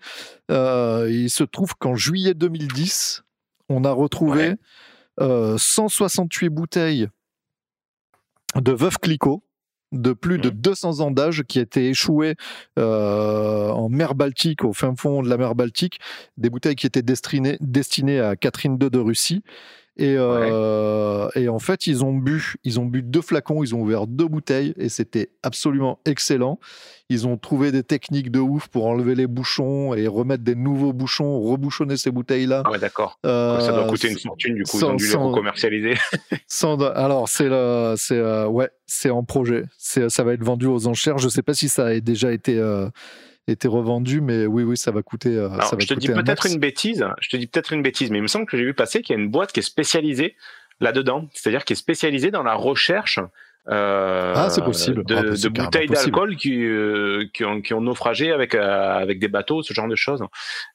il se trouve qu'en juillet 2010, on a retrouvé 168 bouteilles de Veuve Clicquot de plus de 200 mmh. ans d'âge qui étaient échouées euh, en mer Baltique, au fin fond de la mer Baltique, des bouteilles qui étaient destinées, destinées à Catherine II de Russie et, euh, et, en fait, ils ont bu, ils ont bu deux flacons, ils ont ouvert deux bouteilles et c'était absolument excellent. Ils ont trouvé des techniques de ouf pour enlever les bouchons et remettre des nouveaux bouchons, rebouchonner ces bouteilles-là. Ah ouais, d'accord. Euh, ça doit coûter une fortune, du coup, ils ont dû les recommercialiser. [LAUGHS] alors, c'est c'est euh, ouais, c'est en projet. Ça va être vendu aux enchères. Je sais pas si ça a déjà été euh, été revendu, mais oui, oui, ça va coûter. Euh, ça va je te dis peut-être une bêtise. Je te dis peut-être une bêtise, mais il me semble que j'ai vu passer qu'il y a une boîte qui est spécialisée là-dedans, c'est-à-dire qui est spécialisée dans la recherche. Euh, ah, c'est possible. De, ah, bah, bouteilles d'alcool qui, euh, qui, ont, qui ont naufragé avec, euh, avec des bateaux, ce genre de choses.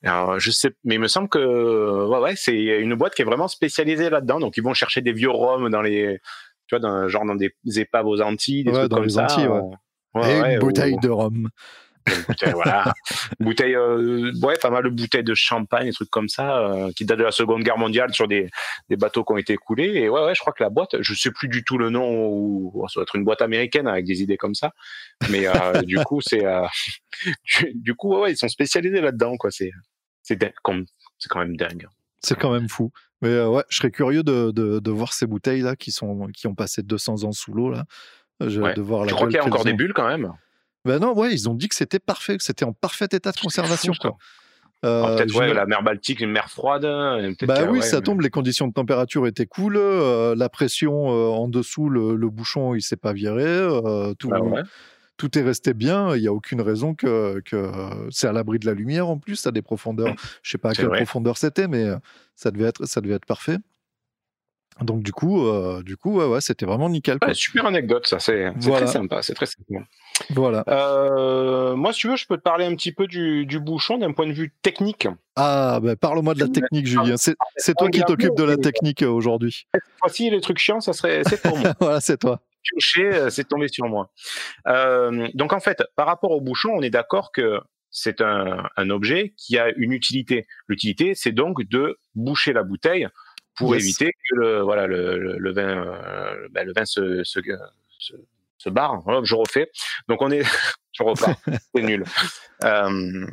Alors, je sais, mais il me semble que ouais, ouais, c'est une boîte qui est vraiment spécialisée là-dedans. Donc, ils vont chercher des vieux rhums dans les, tu vois, dans, genre dans des épaves aux Antilles, des trucs dans comme les ça. Antilles, ouais. Et une bouteille de rhum bouteille, voilà. [LAUGHS] bouteille, euh, ouais, pas mal de bouteilles de champagne, des trucs comme ça, euh, qui datent de la Seconde Guerre mondiale sur des, des bateaux qui ont été coulés. Et ouais, ouais, je crois que la boîte, je sais plus du tout le nom, ou ça doit être une boîte américaine avec des idées comme ça. Mais euh, [LAUGHS] du coup, c'est, [LAUGHS] du, coup, ouais, ils sont spécialisés là-dedans, quoi. C'est, c'est, c'est quand même dingue. C'est quand même fou. Mais ouais, je serais curieux de, de, de voir ces bouteilles là qui sont qui ont passé 200 ans sous l'eau là. Je, de voir la je crois qu'il y a encore des bulles quand même? Ben non, ouais, ils ont dit que c'était parfait, que c'était en parfait état de conservation. quoi. Euh, peut-être ouais, la mer Baltique, une mer froide. Hein, bah oui, ça tombe. Les conditions de température étaient cool. Euh, la pression euh, en dessous, le, bouchon, il s'est pas viré. tout, bah tout est resté bien. Il n'y a aucune raison que, que c'est à l'abri de la lumière en plus. À des profondeurs, je sais pas à quelle profondeur c'était, mais ça devait être, ça devait être parfait. Donc du coup, euh, du coup, ouais, ouais, c'était vraiment nickel. super anecdote, ça, c'est très sympa, c'est très sympa. Voilà. Euh, moi, si tu veux, je peux te parler un petit peu du, bouchon d'un point de vue technique. Ah, ben parle-moi de la technique, Julien. C'est toi qui t'occupes de la technique euh, aujourd'hui. Cette fois-ci, les trucs chiants, ça serait, c'est pour moi. [LAUGHS] voilà, c'est toi. c'est tombé sur moi. donc en fait, par rapport au bouchon, on est d'accord que c'est un, un objet qui a une utilité. L'utilité, c'est donc de boucher la bouteille pour éviter que le, voilà, le, le, vin, euh, ben, le vin se, se, se, barre. je refais. Donc on est, [LAUGHS] je repars, [LAUGHS] c'est nul. Euh,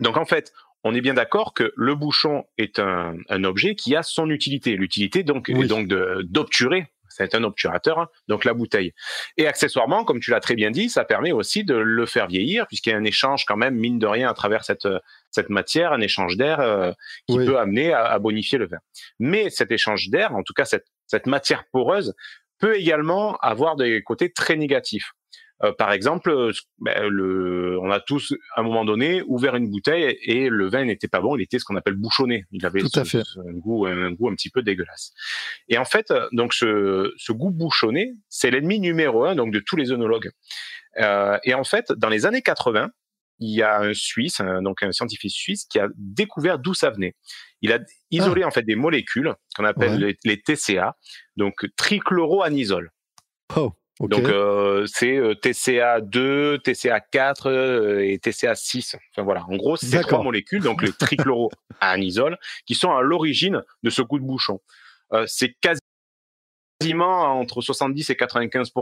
donc en fait, on est bien d'accord que le bouchon est un, un objet qui a son utilité. L'utilité donc est donc d'obturer c'est un obturateur, hein, donc la bouteille. Et accessoirement, comme tu l'as très bien dit, ça permet aussi de le faire vieillir, puisqu'il y a un échange quand même, mine de rien, à travers cette, cette matière, un échange d'air euh, qui peut amener à, bonifier le vin. Mais cet échange d'air, en tout cas cette, cette matière poreuse, peut également avoir des côtés très négatifs. Euh, par exemple, euh, ben, le, on a tous à un moment donné ouvert une bouteille et le vin n'était pas bon, il était ce qu'on appelle bouchonné. Il avait un goût, un goût un petit peu dégueulasse. Et en fait, donc ce, ce goût bouchonné, c'est l'ennemi numéro un donc de tous les œnologues. Euh, et en fait, dans les années 80, il y a un Suisse, donc un scientifique suisse, qui a découvert d'où ça venait. Il a isolé ah. en fait des molécules qu'on appelle les, les, TCA, donc trichloroanisole. Oh. Donc euh, c'est euh, TCA 2, TCA 4 euh, et TCA 6. Enfin voilà, en gros c'est trois molécules, donc le trichloroanisole, [LAUGHS] qui sont à l'origine de ce coup de bouchon. c'est quasiment entre 70 et 95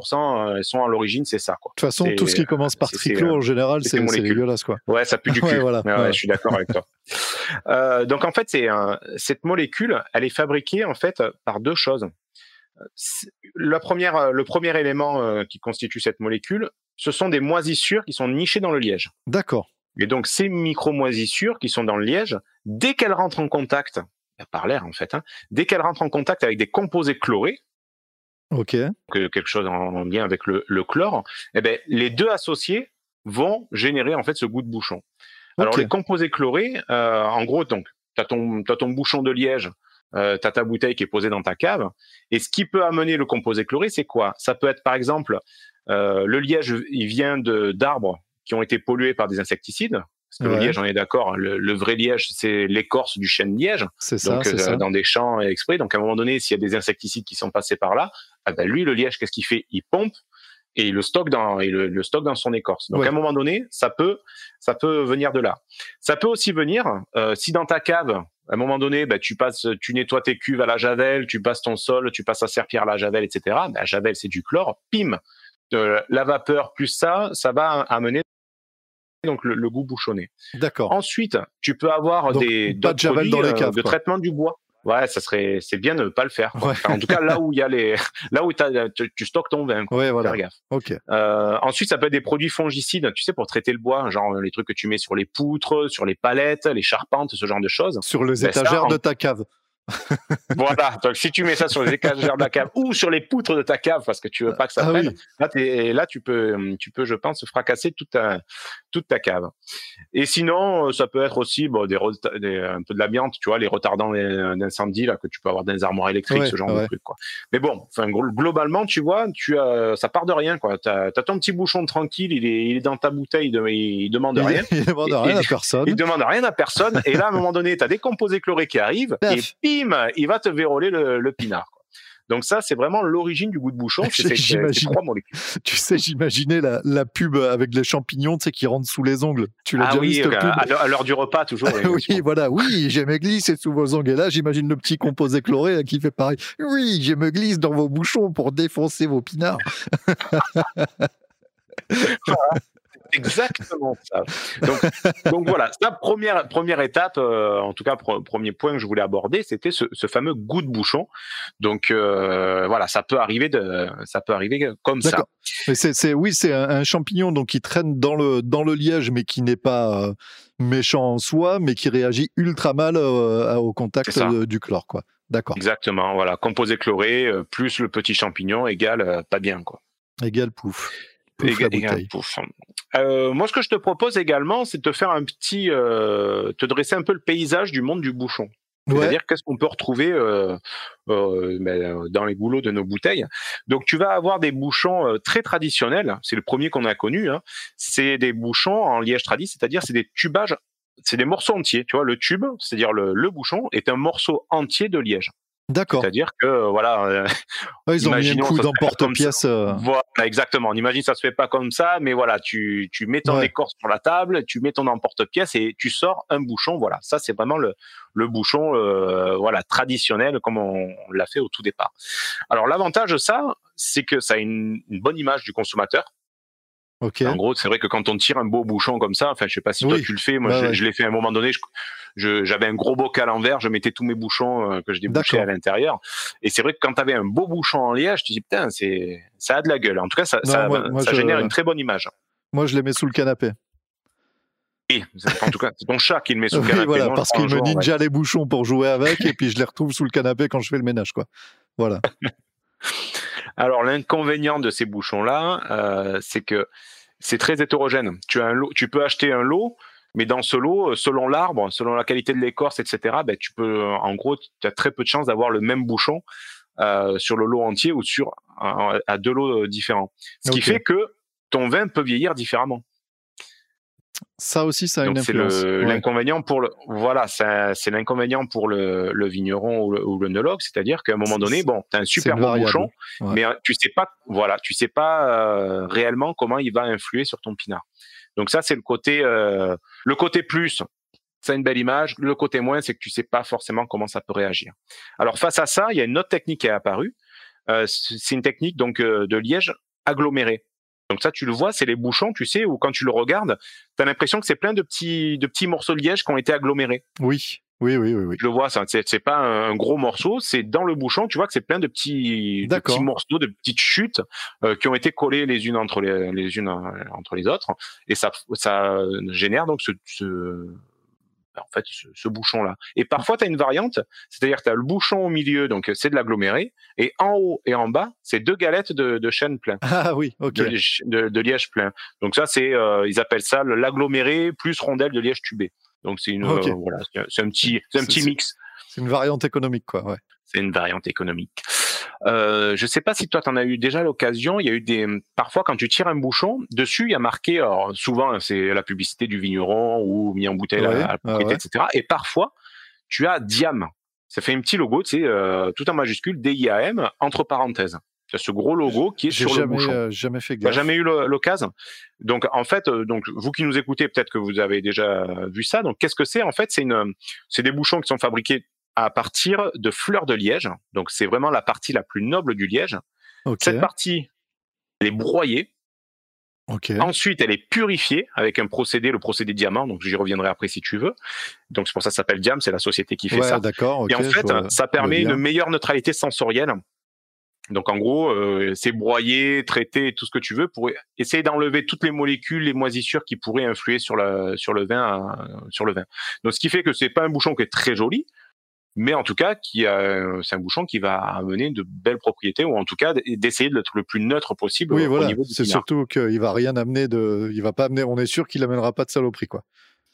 elles sont à l'origine, c'est ça. De toute façon, tout ce qui commence par triclo en général, c'est dégueulasse quoi. Ouais, ça pue du [LAUGHS] cul. voilà, Je suis d'accord avec toi. donc en fait, c'est cette molécule, elle est fabriquée en fait par deux choses la première, euh, le premier élément euh, qui constitue cette molécule, ce sont des moisissures qui sont nichées dans le liège. D'accord. Et donc ces micro-moisissures qui sont dans le liège, dès qu'elles rentrent en contact, par l'air en fait, hein, dès qu'elles rentrent en contact avec des composés chlorés, ok, quelque chose en, lien avec le, chlore, eh ben, les deux associés vont générer en fait ce goût de bouchon. Alors les composés chlorés, euh, en gros, donc, tu as ton bouchon de liège euh, tu as ta bouteille qui est posée dans ta cave. Et ce qui peut amener le composé chloré, c'est quoi? Ça peut être par exemple le liège, il vient d'arbres qui ont été pollués par des insecticides. Parce que le liège, on est d'accord, le, vrai liège, c'est l'écorce du chêne liège. C'est ça, donc, ça. dans des champs exprès. Donc, à un moment donné, s'il y a des insecticides qui sont passés par là, ah ben, lui, le liège, qu'est-ce qu'il fait? Il pompe et il le stocke dans, le, stocke dans son écorce. Donc, à un moment donné, ça peut, ça peut venir de là. Ça peut aussi venir, euh, si dans ta cave, à un moment donné, bah, tu passes, tu nettoies tes cuves à la javel, tu passes ton sol, tu passes à serpillère à la javel, etc. La javel, c'est du chlore. Pim, euh, la vapeur plus ça, ça va amener donc le, goût bouchonné. D'accord. Ensuite, tu peux avoir des pas de javel dans les caves, de traitement du bois. Ouais, ça serait, c'est bien de ne pas le faire. en tout cas, là où il y a les, [LAUGHS] là où tu, tu, stockes ton vin. Quoi. Ouais, voilà. gaffe. Ok. Euh, ensuite, ça peut être des produits fongicides, tu sais, pour traiter le bois, genre les trucs que tu mets sur les poutres, sur les palettes, les charpentes, ce genre de choses. Sur les ben, étagères de ta cave. Voilà. Donc, si tu mets ça sur les étagères de la cave ou sur les poutres de ta cave parce que tu veux pas que ça ah, là, là, tu peux, tu peux, je pense, fracasser toute ta, toute ta cave. Et sinon, euh, ça peut être aussi bon, des, un peu de l'amiante, tu vois, les retardants d'incendie là que tu peux avoir dans les armoires électriques, ce genre de trucs. Quoi. Mais bon, enfin, globalement, tu vois, tu as, ça part de rien. Tu as, ton petit bouchon tranquille, il est, il est dans ta bouteille, il, il demande rien. [LAUGHS] Il, demande rien à personne. Il demande rien à personne. et là, à un moment donné, tu as des composés chlorés qui arrivent. et bim, il va te véroler le, pinard. Donc ça, c'est vraiment l'origine du goût de bouchon. [LAUGHS] C'est trois molécules. [LAUGHS] Tu sais, j'imaginais la, pub avec les champignons, tu sais, qui rentrent sous les ongles. Tu l'as ah déjà oui, vu cette pub à l'heure du repas toujours. oui, [LAUGHS] voilà. Oui, j'ai me glisse sous vos ongles. Et là, j'imagine le petit composé chloré qui fait pareil. Oui, je me glisse dans vos bouchons pour défoncer vos pinards. Exactement ça. Donc, voilà, la première, première étape, euh, en tout cas, premier point que je voulais aborder, c'était ce, fameux goût de bouchon. Donc euh, voilà, ça peut arriver de, ça peut arriver comme ça. C'est, oui, c'est un, champignon donc qui traîne dans le dans le liège, mais qui n'est pas euh, méchant en soi, mais qui réagit ultra mal au contact du chlore, quoi. D'accord. Exactement. Voilà, composé chloré plus le petit champignon égale pas bien, quoi. Égale pouf. Euh, moi, ce que je te propose également, c'est de te faire un petit, euh, te dresser un peu le paysage du monde du bouchon. C'est-à-dire qu'est-ce qu'on peut retrouver euh, ben, dans les goulots de nos bouteilles. Donc tu vas avoir des bouchons très traditionnels. C'est le premier qu'on a connu. Hein. C'est des bouchons en liège tradit, c'est-à-dire c'est des tubages, c'est des morceaux entiers. Tu vois, le tube, c'est-à-dire le bouchon, est un morceau entier de liège. D'accord. C'est-à-dire que voilà. Euh, ils ont mis un coup d'emporte-pièce. Euh. Voilà, exactement. On imagine ça se fait pas comme ça, mais voilà, tu, tu mets ton écorce sur la table, tu mets ton emporte-pièce et tu sors un bouchon. Voilà, ça c'est vraiment le, le bouchon euh, voilà traditionnel comme on, l'a fait au tout départ. Alors l'avantage de ça, c'est que ça a une, une bonne image du consommateur. En gros, c'est vrai que quand on tire un beau bouchon comme ça, enfin, je sais pas si toi tu le fais, moi je, l'ai fait à un moment donné. j'avais un gros bocal en verre, je mettais tous mes bouchons euh, que je débouchais à l'intérieur. Et c'est vrai que quand tu avais un beau bouchon en liège, tu dis putain, c'est ça a de la gueule. En tout cas, ça, ça, génère une très bonne image. Moi, je les mets sous le canapé. Oui, en tout cas, c'est ton chat qui le met sous le canapé. Voilà, parce qu'il me ninja les bouchons pour jouer avec, et puis je les retrouve sous le canapé quand je fais le ménage, quoi. Voilà. [LAUGHS] Alors l'inconvénient de ces bouchons-là, euh, c'est que c'est très hétérogène. Tu as un lot, tu peux acheter un lot, mais dans ce lot, selon l'arbre, selon la qualité de l'écorce, etc., ben, tu peux, en gros, tu as très peu de chances d'avoir le même bouchon euh, sur le lot entier ou sur à deux lots différents. Ce qui fait que ton vin peut vieillir différemment. Ça aussi, ça a une influence. C'est l'inconvénient pour le, voilà, c'est l'inconvénient pour le, le, vigneron ou le, ou nologue, c'est-à-dire qu'à un moment donné, bon, tu as un super bon bouchon, mais euh, tu sais pas, voilà, tu sais pas euh, réellement comment il va influer sur ton pinard. Donc ça, c'est le côté, euh, le côté plus, c'est une belle image. Le côté moins, c'est que tu sais pas forcément comment ça peut réagir. Alors face à ça, il y a une autre technique qui est apparue. c'est une technique donc de liège aggloméré. Donc ça, tu le vois, c'est les bouchons, tu sais, ou quand tu le regardes, tu as l'impression que c'est plein de petits, de petits morceaux de liège qui ont été agglomérés. Oui. Oui, oui, oui, oui. Je le vois, ça. C'est, pas un gros morceau, c'est dans le bouchon. Tu vois que c'est plein de petits, petits morceaux, de petites chutes euh, qui ont été collées les unes entre les, les unes euh, entre les autres, et ça, ça génère donc ce, ce en fait ce, bouchon là. Et parfois tu as une variante, c'est-à-dire que tu as le bouchon au milieu, donc c'est de l'aggloméré, et en haut et en bas, c'est deux galettes de, de chêne plein. [LAUGHS] Ah oui, ok. De, liège plein. Donc ça c'est, euh, ils appellent ça l'aggloméré plus rondelle de liège tubé. Donc c'est une, euh, voilà, c'est un petit, c'est un petit mix. C'est une variante économique quoi, ouais. C'est une variante économique. Euh, je sais pas si toi, tu en as eu déjà l'occasion. Il y a eu des. Parfois, quand tu tires un bouchon, dessus, il y a marqué. Alors, souvent, c'est la publicité du vigneron ou mis en bouteille à, la etc. Et parfois, tu as Diam. Ça fait un petit logo, tu sais, euh, tout en majuscule, D-I-A-M, entre parenthèses. Tu as ce gros logo qui est sur jamais, le bouchon. Euh, jamais fait gaffe. jamais eu l'occasion. Donc en fait, euh, donc vous qui nous écoutez, peut-être que vous avez déjà vu ça. Donc qu'est-ce que c'est? En fait, c'est une, c'est des bouchons qui sont fabriqués à partir de fleurs de liège. Donc c'est vraiment la partie la plus noble du liège. Cette partie, elle est broyée. Ensuite, elle est purifiée avec un procédé, le procédé diamant. Donc, j'y reviendrai après si tu veux. Donc, c'est pour ça que ça s'appelle Diam. C'est la société qui fait ça. D'accord. Et en fait, ça permet une meilleure neutralité sensorielle donc en gros, euh, c'est broyer, traiter tout ce que tu veux pour essayer d'enlever toutes les molécules, les moisissures qui pourraient influer sur le sur le vin, euh, sur le vin. Donc ce qui fait que c'est pas un bouchon qui est très joli, mais en tout cas qui c'est un bouchon qui va amener de belles propriétés ou en tout cas d'essayer d'être le plus neutre possible. Oui, voilà. C'est surtout qu'il va rien amener de, il va pas amener. On est sûr qu'il amènera pas de saloperie, quoi.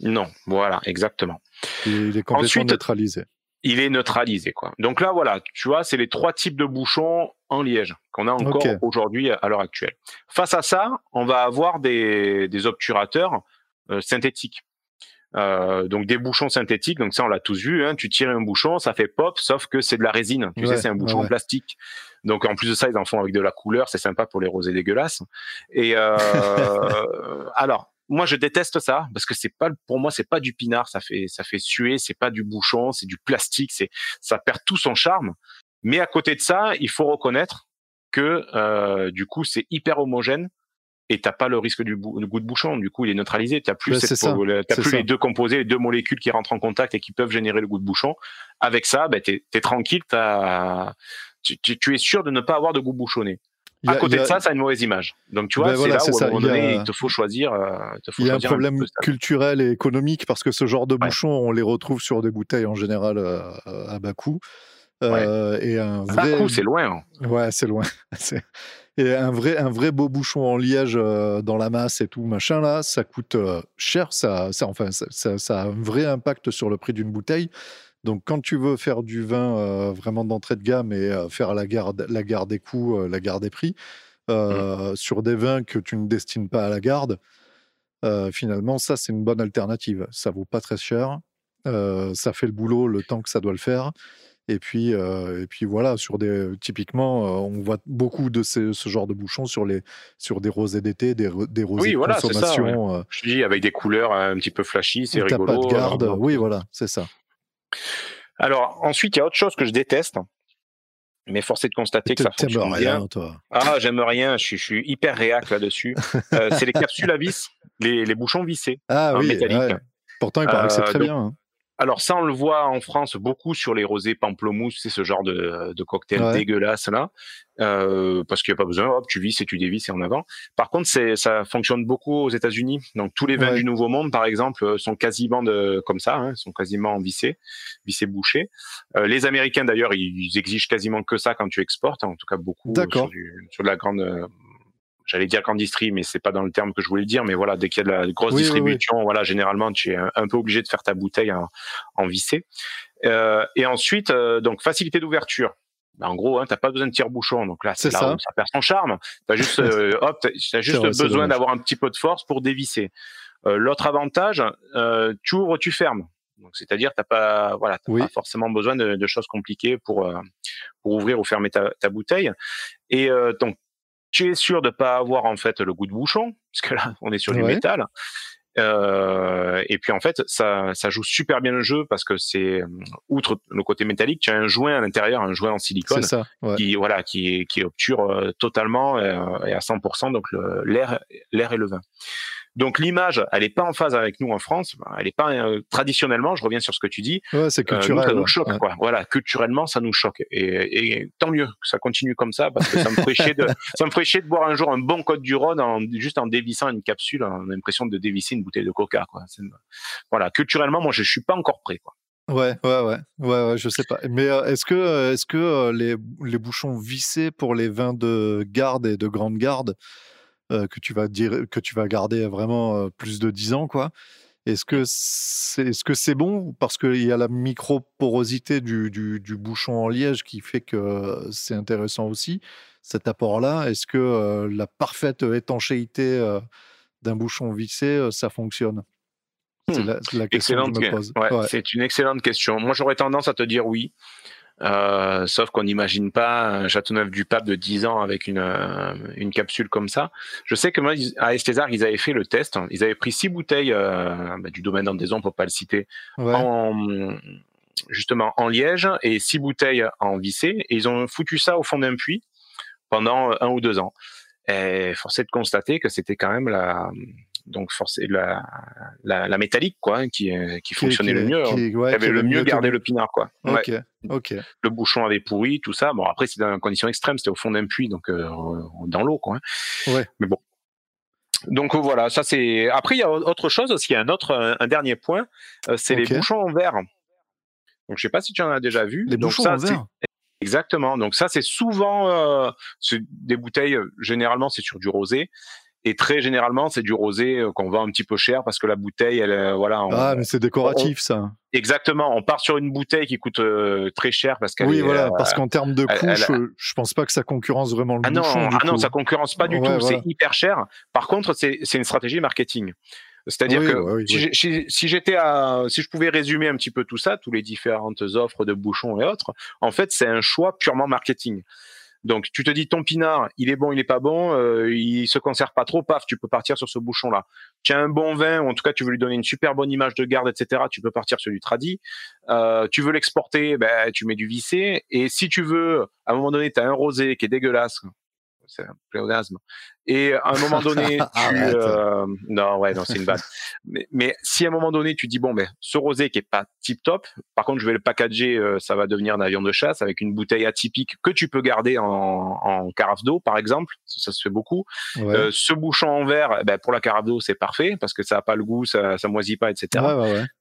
Non, voilà, exactement. Il est complètement neutralisé il est neutralisé quoi. Donc là voilà, tu vois, c'est les trois types de bouchons en liège qu'on a encore aujourd'hui à l'heure actuelle. Face à ça, on va avoir des, obturateurs euh, synthétiques. Euh, donc des bouchons synthétiques, donc ça on l'a tous vu, hein, tu tires un bouchon, ça fait pop, sauf que c'est de la résine, tu sais, c'est un bouchon en plastique. Donc en plus de ça, ils en font avec de la couleur, c'est sympa pour les rosés dégueulasses. Et euh, [LAUGHS] alors, moi je déteste ça parce que c'est pas pour moi c'est pas du pinard. Ça fait ça fait suer c'est pas du bouchon c'est du plastique c'est ça perd tout son charme. Mais à côté de ça il faut reconnaître que euh, du coup c'est hyper homogène et t'as pas le risque du, goût de bouchon du coup il est neutralisé t'as plus t'as plus les deux composés les deux molécules qui rentrent en contact et qui peuvent générer le goût de bouchon avec ça ben t'es es tranquille t'as tu, tu, es sûr de ne pas avoir de goût bouchonné à côté de ça, ça a une mauvaise image. Donc tu vois, ben c'est là où à un moment donné, il, te faut choisir. Euh, il y a un problème culturel et économique parce que ce genre de bouchons, on les retrouve sur des bouteilles en général euh, à bas coût. Euh, et un vrai... Bas coût, c'est loin. Hein. Ouais, c'est loin. [LAUGHS] et un vrai, un vrai beau bouchon en liège dans la masse et tout machin là, ça coûte cher. Ça, ça, enfin, ça, ça, a un vrai impact sur le prix d'une bouteille. Donc, quand tu veux faire du vin euh, vraiment d'entrée de gamme et euh, faire la garde, la garde des coûts, euh, la garde des prix, mmh. sur des vins que tu ne destines pas à la garde, finalement, ça, c'est une bonne alternative. Ça vaut pas très cher. ça fait le boulot le temps que ça doit le faire. Et puis, et puis voilà, sur des, typiquement, on voit beaucoup de ce genre de bouchons sur, les, sur des rosés d'été, des, des rosés de consommation. Ça, Je dis avec des couleurs un petit peu flashy, c'est rigolo. Pas de garde, oui, voilà, c'est ça. Alors ensuite, il y a autre chose que je déteste, mais forcé de constater que ça fonctionne rien, bien. Toi. Ah, j'aime rien. Je suis, hyper réac là-dessus. Euh, c'est les capsules à vis, les, bouchons vissés, ah, oui, métalliques. Pourtant, il paraît que c'est euh, très bien. Hein. Alors ça, on le voit en France beaucoup sur les rosés pamplemousse, c'est ce genre de, de cocktail dégueulasse là, euh, parce qu'il n'y a pas besoin, hop, tu vis et tu dévisses et en avant. Par contre, c'est ça fonctionne beaucoup aux États-Unis. Donc tous les vins du Nouveau Monde, par exemple, euh, sont quasiment de comme ça, hein, sont quasiment vissés, vissés bouchés. Euh, les Américains d'ailleurs, ils, exigent quasiment que ça quand tu exportes, en tout cas beaucoup sur, sur de la grande j'allais dire grande distri, mais c'est pas dans le terme que je voulais dire, mais voilà, dès qu'il y a de la grosse distribution, voilà, généralement, tu es un, peu obligé de faire ta bouteille en, en vissé. Euh, et ensuite, euh, donc facilité d'ouverture. Ben, en gros, hein, t'as pas besoin de tire-bouchon, donc là, c'est là ça. où ça perd son charme. T'as juste, [LAUGHS] euh, hop, t'as juste besoin d'avoir un petit peu de force pour dévisser. Euh, l'autre avantage, euh, tu ouvres, tu fermes. Donc, c'est-à-dire, t'as pas, voilà, t'as pas forcément besoin de, de, choses compliquées pour pour ouvrir ou fermer ta, ta bouteille. Et donc, tu es sûr de pas avoir en fait le goût de bouchon, puisque là on est sur du métal. Euh, et puis en fait, ça, ça joue super bien le jeu parce que c'est outre le côté métallique, tu as un joint à l'intérieur, un joint en silicone, ça, qui voilà, qui, qui obture euh, totalement euh, et à 100% donc l'air, l'air et le vin. Donc l'image, elle n'est pas en phase avec nous en France. Elle n'est pas euh, traditionnellement. Je reviens sur ce que tu dis. Ouais, c'est euh, culturel. ça nous choque, quoi. Voilà, culturellement, ça nous choque. Et, tant mieux que ça continue comme ça, parce que ça me ferait chier de, ça me ferait chier de boire un jour un bon Côte du Rhône en, juste en dévissant une capsule. On a l'impression de dévisser une bouteille de Coca, quoi. Voilà, culturellement, moi, je suis pas encore prêt, quoi. Ouais, ouais, ouais, ouais, ouais, je sais pas. Mais euh, est-ce que, est-ce que les, les bouchons vissés pour les vins de garde et de grande garde, que tu vas dire que tu vas garder vraiment plus de 10 ans quoi. Est-ce que c'est est -ce c'est bon? Parce qu'il y a la micro-porosité du, du, du, bouchon en liège qui fait que c'est intéressant aussi, cet apport-là Est-ce que la parfaite étanchéité d'un bouchon vissé, ça fonctionne? C'est hmm. la, question que je me pose. C'est une excellente question. Moi, j'aurais tendance à te dire oui. Euh, sauf qu'on n'imagine pas un Châteauneuf du Pape de 10 ans avec une, euh, une capsule comme ça. Je sais que moi, à Estézard, ils avaient fait le test. Ils avaient pris six bouteilles euh, bah, du domaine d'Andaison, pour pas le citer, en, justement en liège et six bouteilles en vissé. Et ils ont foutu ça au fond d'un puits pendant un ou deux ans. Et force est de constater que c'était quand même la, donc forcément la, la, métallique quoi qui, euh, qui fonctionnait le mieux qui, avait le mieux gardé le pinard quoi. Ok ok. Le bouchon avait pourri tout ça. Bon après c'était dans une condition extrême c'était au fond d'un puits donc euh, dans l'eau quoi hein. ouais. Mais bon. Donc voilà ça c'est après il y a autre chose aussi il y a un autre un, dernier point euh, c'est les bouchons en verre. Donc je sais pas si tu en as déjà vu. Les bouchons en verre. Exactement. Donc ça, c'est souvent euh, des bouteilles. Généralement, c'est sur du rosé. Et très généralement, c'est du rosé euh, qu'on vend un petit peu cher parce que la bouteille, elle, euh, voilà. ah, mais c'est décoratif, ça. Exactement. On part sur une bouteille qui coûte euh, très cher parce qu'elle. Oui, voilà, parce qu'en termes de coût, je, je, pense pas que ça concurrence vraiment le ah bouchon. Non, ah non, ça concurrence pas du tout. C'est hyper cher. Par contre, c'est une stratégie marketing. C'est-à-dire que si, si j'étais à, si je pouvais résumer un petit peu tout ça, tous les différentes offres de bouchons et autres, en fait, c'est un choix purement marketing. Donc tu te dis ton pinard, il est bon, il est pas bon, euh, il se conserve pas trop, paf, tu peux partir sur ce bouchon-là. Tu as un bon vin, ou en tout cas tu veux lui donner une super bonne image de garde, etc. Tu peux partir sur du tradi. Euh, tu veux l'exporter, ben tu mets du vissé. Et si tu veux, à un moment donné, tu as un rosé qui est dégueulasse, c'est un pléonasme. Et à un moment donné, [LAUGHS] tu, euh, non, ouais, non, c'est une base. Mais, mais, si à un moment donné, tu dis bon, ben, ce rosé qui est pas tip top, par contre, je vais le packager, euh, ça va devenir un avion de chasse avec une bouteille atypique que tu peux garder en, en carafe d'eau, par exemple. Ça, se fait beaucoup. Euh, ce bouchon en verre, ben, pour la carafe d'eau, c'est parfait parce que ça a pas le goût, ça, ça moisit pas, etc.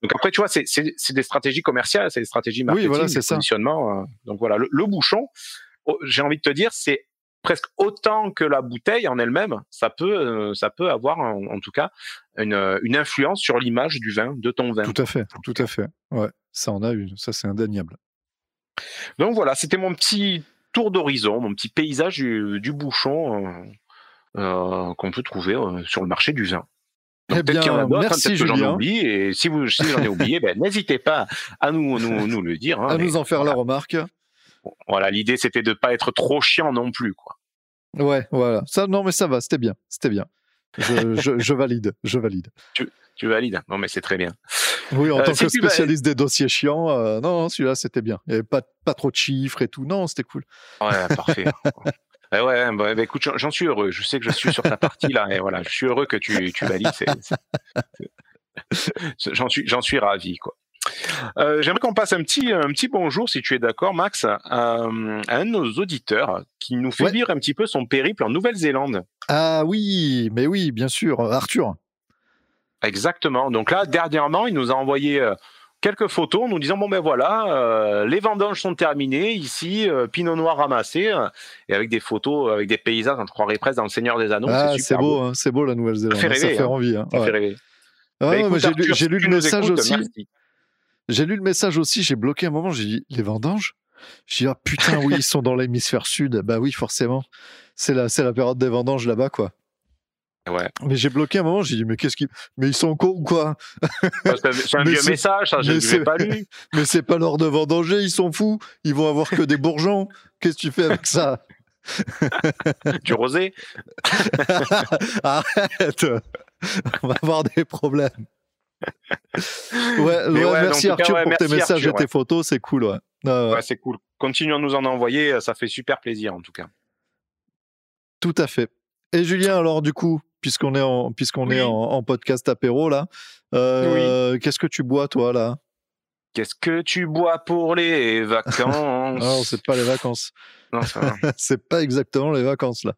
donc après, tu vois, c'est, des stratégies commerciales, c'est des stratégies marketing, oui, voilà. Euh. donc voilà, le, le bouchon, oh, j'ai envie de te dire, c'est presque autant que la bouteille en elle-même, ça peut, euh, ça peut avoir en, tout cas une, une influence sur l'image du vin, de ton vin. Tout à fait, tout à fait. Ouais, ça en a une, ça c'est indéniable. Donc voilà, c'était mon petit tour d'horizon, mon petit paysage du, bouchon euh, euh, qu'on peut trouver sur le marché du vin. Donc, eh bien, qu'il y en a hein, merci Julien. et si vous si j'en ai oublié, ben, n'hésitez pas à nous, nous, nous le dire. Hein, à nous en faire la remarque voilà, l'idée c'était de pas être trop chiant non plus, quoi. Ouais, voilà. Ça, non, mais ça va, c'était bien, c'était bien. Je, [LAUGHS] valide, je valide. Tu, valides Non, mais c'est très bien. Oui, en euh, tant que spécialiste des dossiers chiants, euh, non, celui-là c'était bien. Il n'y avait pas, pas trop de chiffres et tout. Non, c'était cool. Ouais, parfait. [LAUGHS] ouais, ouais bah, bah, écoute, j'en suis heureux. Je sais que je suis sur ta partie là, et voilà, je suis heureux que tu, tu valides. J'en suis, j'en suis ravi, quoi. Euh, j'aimerais qu'on passe un petit, un petit bonjour, si tu es d'accord, Max, à, un de nos auditeurs qui nous fait lire un petit peu son périple en Nouvelle-Zélande. Ah oui, mais oui, bien sûr, Arthur. Exactement. Donc là, dernièrement, il nous a envoyé euh, quelques photos nous disant bon ben voilà, euh, les vendanges sont terminées ici, Pinot Noir ramassé et avec des photos, avec des paysages, on croirait presque dans le Seigneur des Anneaux. Ah, c'est beau, hein, c'est beau la Nouvelle-Zélande. Ça fait, hein. envie. Hein. Ça fait rêver. Ah, bah, j'ai lu, le message aussi. J'ai lu le message aussi, j'ai bloqué un moment, j'ai dit les vendanges? J'ai dit ah putain oui, ils sont dans l'hémisphère sud. Bah oui, forcément. C'est la, la période des vendanges là-bas quoi. Ouais. Mais j'ai bloqué un moment, j'ai dit mais qu'est-ce qu'ils mais ils sont cons ou quoi? C'est [LAUGHS] un vieux message, ça, je l'ai pas lu. [LAUGHS] mais c'est pas l'heure de vendanger, ils sont fous, ils vont avoir que des bourgeons. Qu'est-ce que tu fais avec ça? [LAUGHS] Du rosé Arrête On va avoir des problèmes ouais, merci Arthur pour tes messages et tes photos, c'est cool. Ouais, c'est cool. Continuons à nous en envoyer, ça fait super plaisir en tout cas. Tout à fait. Et Julien, alors du coup, puisqu'on est en puisqu'on est en, podcast apéro là, euh, qu'est-ce que tu bois toi là? Qu'est-ce que tu bois pour les [LAUGHS] vacances? Non, c'est pas les vacances. Non, [LAUGHS] c'est pas exactement les vacances là.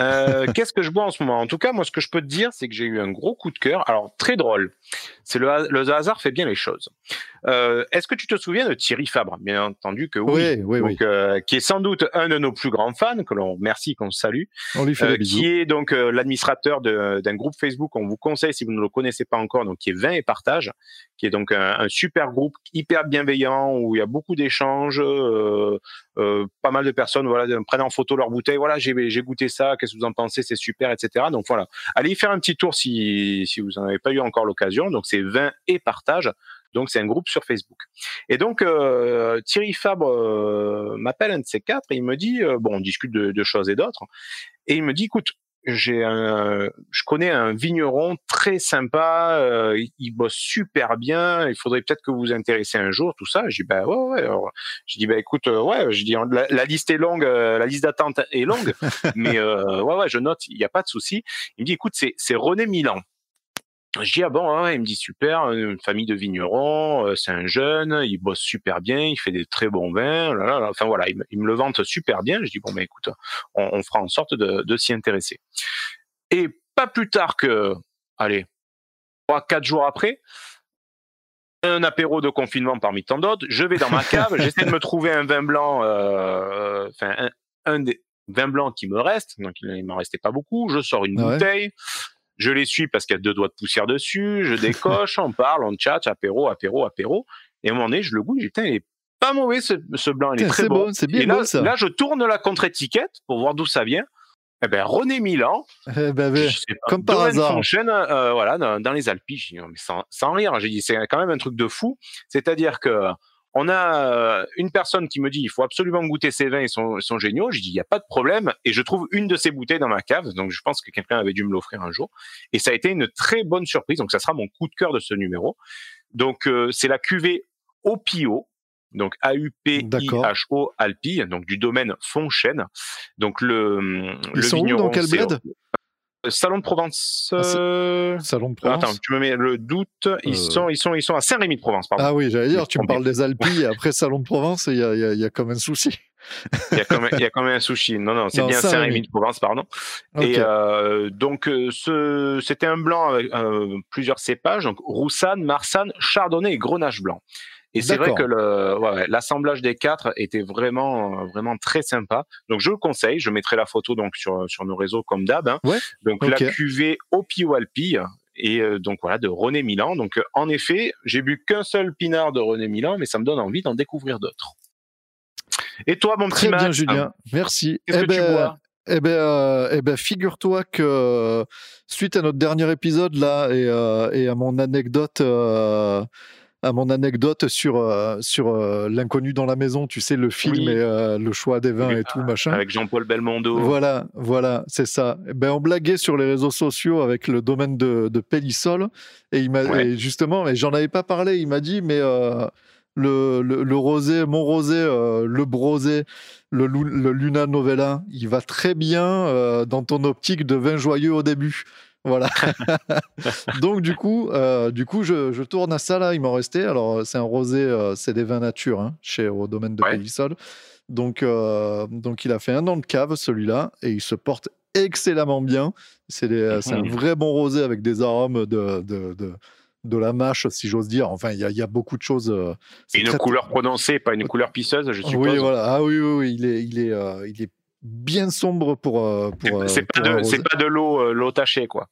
Euh, qu'est-ce que je bois en ce moment? En tout cas, moi, ce que je peux te dire, c'est que j'ai eu un gros coup de cœur. Alors, très drôle. C'est le, le hasard fait bien les choses. Euh, Est-ce que tu te souviens de Thierry Fabre? Bien entendu que oui. Oui, oui, donc, oui. euh, qui est sans doute un de nos plus grands fans, que l'on merci, qu'on salue, On lui fait des qui est donc l'administrateur d'un groupe Facebook qu'on vous conseille si vous ne le connaissez pas encore, donc qui est 20 et partage, qui est donc un, un super groupe hyper bienveillant où il y a beaucoup d'échanges, pas mal de personnes voilà prennent en photo leur bouteille, voilà j'ai goûté ça, qu'est-ce que vous en pensez, c'est super, etc. Donc voilà, allez y faire un petit tour si si vous en avez pas eu encore l'occasion. Donc c'est 20 et partage. Donc c'est un groupe sur Facebook. Et donc euh, Thierry Fabre euh, m'appelle un de ces quatre et il me dit euh, bon on discute de, de choses et d'autres et il me dit écoute j'ai un, je connais un vigneron très sympa, euh, il, il bosse super bien, il faudrait peut-être que vous vous intéressez un jour, tout ça. Je dis bah ouais ouais. Alors, je dis bah écoute euh, ouais, je dis la, la liste est longue, euh, la liste d'attente est longue, [LAUGHS] mais euh, ouais ouais je note, il n'y a pas de souci. Il me dit écoute c'est c'est René Milan. Je dis ah bon il me dit super une famille de vignerons euh, c'est un jeune il bosse super bien il fait des très bons vins là, là, là. enfin voilà il me, il me le vante super bien je dis bon ben écoute on, on fera en sorte de, de s'y intéresser et pas plus tard que allez trois quatre jours après un apéro de confinement parmi tant d'autres je vais dans ma cave [LAUGHS] j'essaie de me trouver un vin blanc euh, enfin un, un des vins blancs qui me reste donc il, il m'en restait pas beaucoup je sors une Ah ouais? bouteille je les suis parce qu'il y a deux doigts de poussière dessus, je décoche, on parle, on tchatche, apéro, apéro, apéro. Et à un moment donné, je le goûte, Putain, il est pas mauvais ce, ce blanc, il est très bon. bon, c'est bien Et là, ça. là, je tourne la contre-étiquette pour voir d'où ça vient. Eh ben, René Milan, Eh ben, ben, pas, comme par hasard. Euh, voilà, dans, dans les Alpes. J'ai dit, mais sans, sans rire, j'ai dit, c'est quand même un truc de fou. C'est-à-dire que on a euh, une personne qui me dit, il faut absolument goûter ces vins, ils sont, ils sont géniaux. Je dis, il n'y a pas de problème. Et je trouve une de ces bouteilles dans ma cave. Donc, je pense que quelqu'un avait dû me l'offrir un jour. Et ça a été une très bonne surprise. Donc, ça sera mon coup de cœur de ce numéro. Donc, euh, c'est la cuvée Opio. Donc, A-U-P-I-H-O Alpi. Donc, du domaine Fonchène. Donc, le, Ils le sont où, vigneron, dans quel bled? Salon de Provence. Ah, euh, Salon de Provence. Attends, tu me mets le doute. Ils Euh. sont, ils sont, ils sont à Saint-Rémy de Provence. Pardon. Ah oui, j'allais dire, tu me parles des Alpilles et après Salon de Provence, il y a, y a- il y a comme un souci. Il y a quand même, il y a quand même un sushi. Non, non, c'est bien Saint-Rémy. De Provence, pardon. Et euh, donc, euh, ce, c'était un blanc avec euh, plusieurs cépages, donc Roussanne, Marsanne, Chardonnay et Grenache blanc. Et c'est vrai que le, ouais, ouais, l'assemblage des quatre était vraiment, euh, vraiment très sympa. Donc, je le conseille. Je mettrai la photo donc sur sur nos réseaux comme d'hab. hein. Ouais, Donc, la cuvée Opio Alpi. Et euh, donc voilà de René Milan. Donc euh, en effet, j'ai bu qu'un seul pinard de René Milan, mais ça me donne envie d'en découvrir d'autres. Et toi, mon petit Très bien, Julien. Merci. Qu'est-ce Eh que tu ben, bois? Eh ben, euh, eh ben, figure-toi que euh, suite à notre dernier épisode là et, euh, et à mon anecdote, euh, à mon anecdote sur euh, sur euh, l'inconnu dans la maison, tu sais le film Oui. et euh, le choix des vins Oui, et tout machin. avec Jean-Paul Belmondo. Voilà, voilà, c'est ça. Eh Ben, on blaguait sur les réseaux sociaux avec le domaine de, de Pélissol. Et, il m'a, Ouais. et justement, et j'en avais pas parlé, il m'a dit, mais le, le, le rosé, mon rosé, le brosé, le, le Luna Novella, il va très bien dans ton optique de vin joyeux au début. Voilà. [LAUGHS] Donc du coup, euh, du coup, je, je tourne à ça là. Il m'en restait. Alors c'est un rosé, euh, c'est des vins nature hein, chez au domaine de Ouais. Pélissol. Donc, euh, donc il a fait un an de cave celui-là et il se porte excellemment bien. C'est c'est un Mhm. vrai bon rosé avec des arômes de, de, de, de la mâche, si j'ose dire. Enfin, il y a, il y a beaucoup de choses. euh, Et une très- couleur prononcée, pas une couleur pisseuse, je suppose. Oui, voilà. Ah oui, oui, oui, il est, il est, euh, il est bien sombre pour. euh, pour euh, C'est pas pas de l'eau, euh, l'eau tachée, quoi.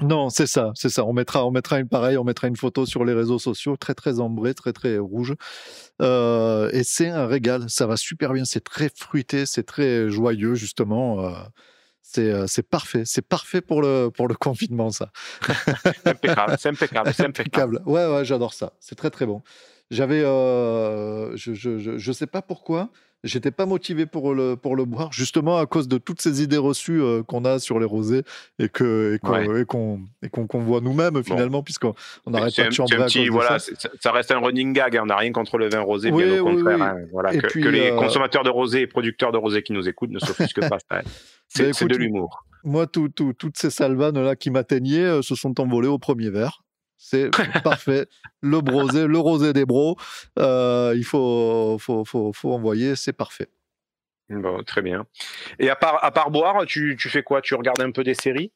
Non, c'est ça, c'est ça. On mettra, on mettra une pareil, on mettra une photo sur les réseaux sociaux, très très ambré, très très rouge. Euh, et c'est un régal, ça va super bien. C'est très fruité, c'est très joyeux justement. euh, c'est euh, c'est parfait, c'est parfait pour le pour le [LAUGHS] confinement ça. Impeccable, c'est impeccable, c'est impeccable. Impeccable. Ouais, ouais, j'adore ça. C'est très très bon. J'avais, euh, je, je, je, je sais pas pourquoi, j'étais pas motivé pour le pour le boire, justement à cause de toutes ces idées reçues euh, qu'on a sur les rosés et que et qu'on Ouais. voit nous-mêmes finalement, puisqu'on C'est pas de chambrer à cause de voilà, ça. reste un running gag. hein. On n'a rien contre le vin rosé, Oui, bien au oui, contraire. oui. hein. Voilà, Et que, puis, que les euh, consommateurs de rosé et producteurs de rosé qui nous écoutent ne s'offusquent pas. ça. C'est Bah, de l'humour. Moi, tout, tout- toutes ces salvanes là qui m'atteignaient euh, se sont envolées au premier verre. C'est parfait. Le brosé, le rosé des bros, euh, il faut, faut, faut, faut envoyer, c'est parfait. Bon, très bien. Et à part, à part boire, tu, tu fais quoi? Tu regardes un peu des séries?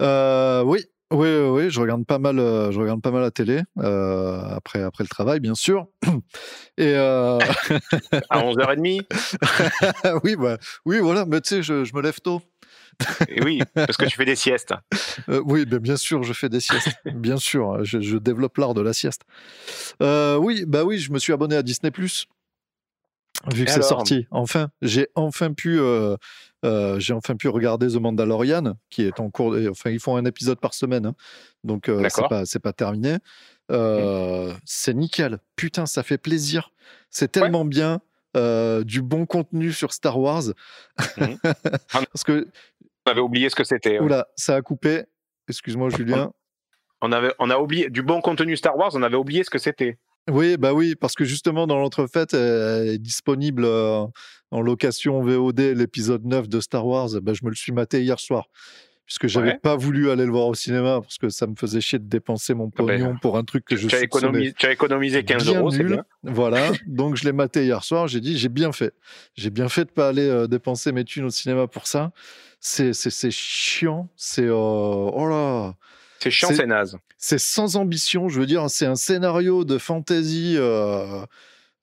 Euh, Oui, oui, oui, je regarde pas mal, euh, je regarde pas mal la télé euh, après, après le travail, bien sûr. [CLEARS THROAT] Et [LAUGHS] à 11h30 [LAUGHS] Oui, bah, oui, voilà, mais tu sais, je, je, me lève tôt. Et oui, parce que tu fais des siestes. [LAUGHS] oui, ben, bien sûr, je fais des siestes. [LAUGHS] bien sûr, je, je développe l'art de la sieste. oui, bah oui, je me suis abonné à Disney vu que c'est sorti. Enfin, j'ai enfin pu, euh, euh, j'ai enfin pu regarder The Mandalorian, qui est en cours. Enfin, ils font un épisode par semaine, hein. donc euh, c'est pas, pas terminé. Mmh. C'est nickel. Putain, ça fait plaisir. C'est tellement bien. du bon contenu sur Star Wars. Mmh. [LAUGHS] Parce que. On avait oublié ce que c'était. Oula, ça a coupé. Excuse-moi, Julien. On, avait, on a oublié du bon contenu Star Wars, on avait oublié ce que c'était. Oui, bah oui, parce que justement, dans l'entrefaite, est disponible euh, en location VOD l'épisode 9 de Star Wars. Bah, je me le suis maté hier soir. Puisque j'avais n'avais pas voulu aller le voir au cinéma parce que ça me faisait chier de dépenser mon ah ben, pognon pour un truc que je tu as, économisé, tu as économisé 15 euros, c'est bien. Voilà, [LAUGHS] donc je l'ai maté hier soir. J'ai dit, j'ai bien fait. J'ai bien fait de pas aller euh, dépenser mes thunes au cinéma pour ça. C'est chiant. C'est. Euh, oh là c'est chiant, c'est naze. C'est sans ambition, je veux dire, c'est un scénario de fantasy euh,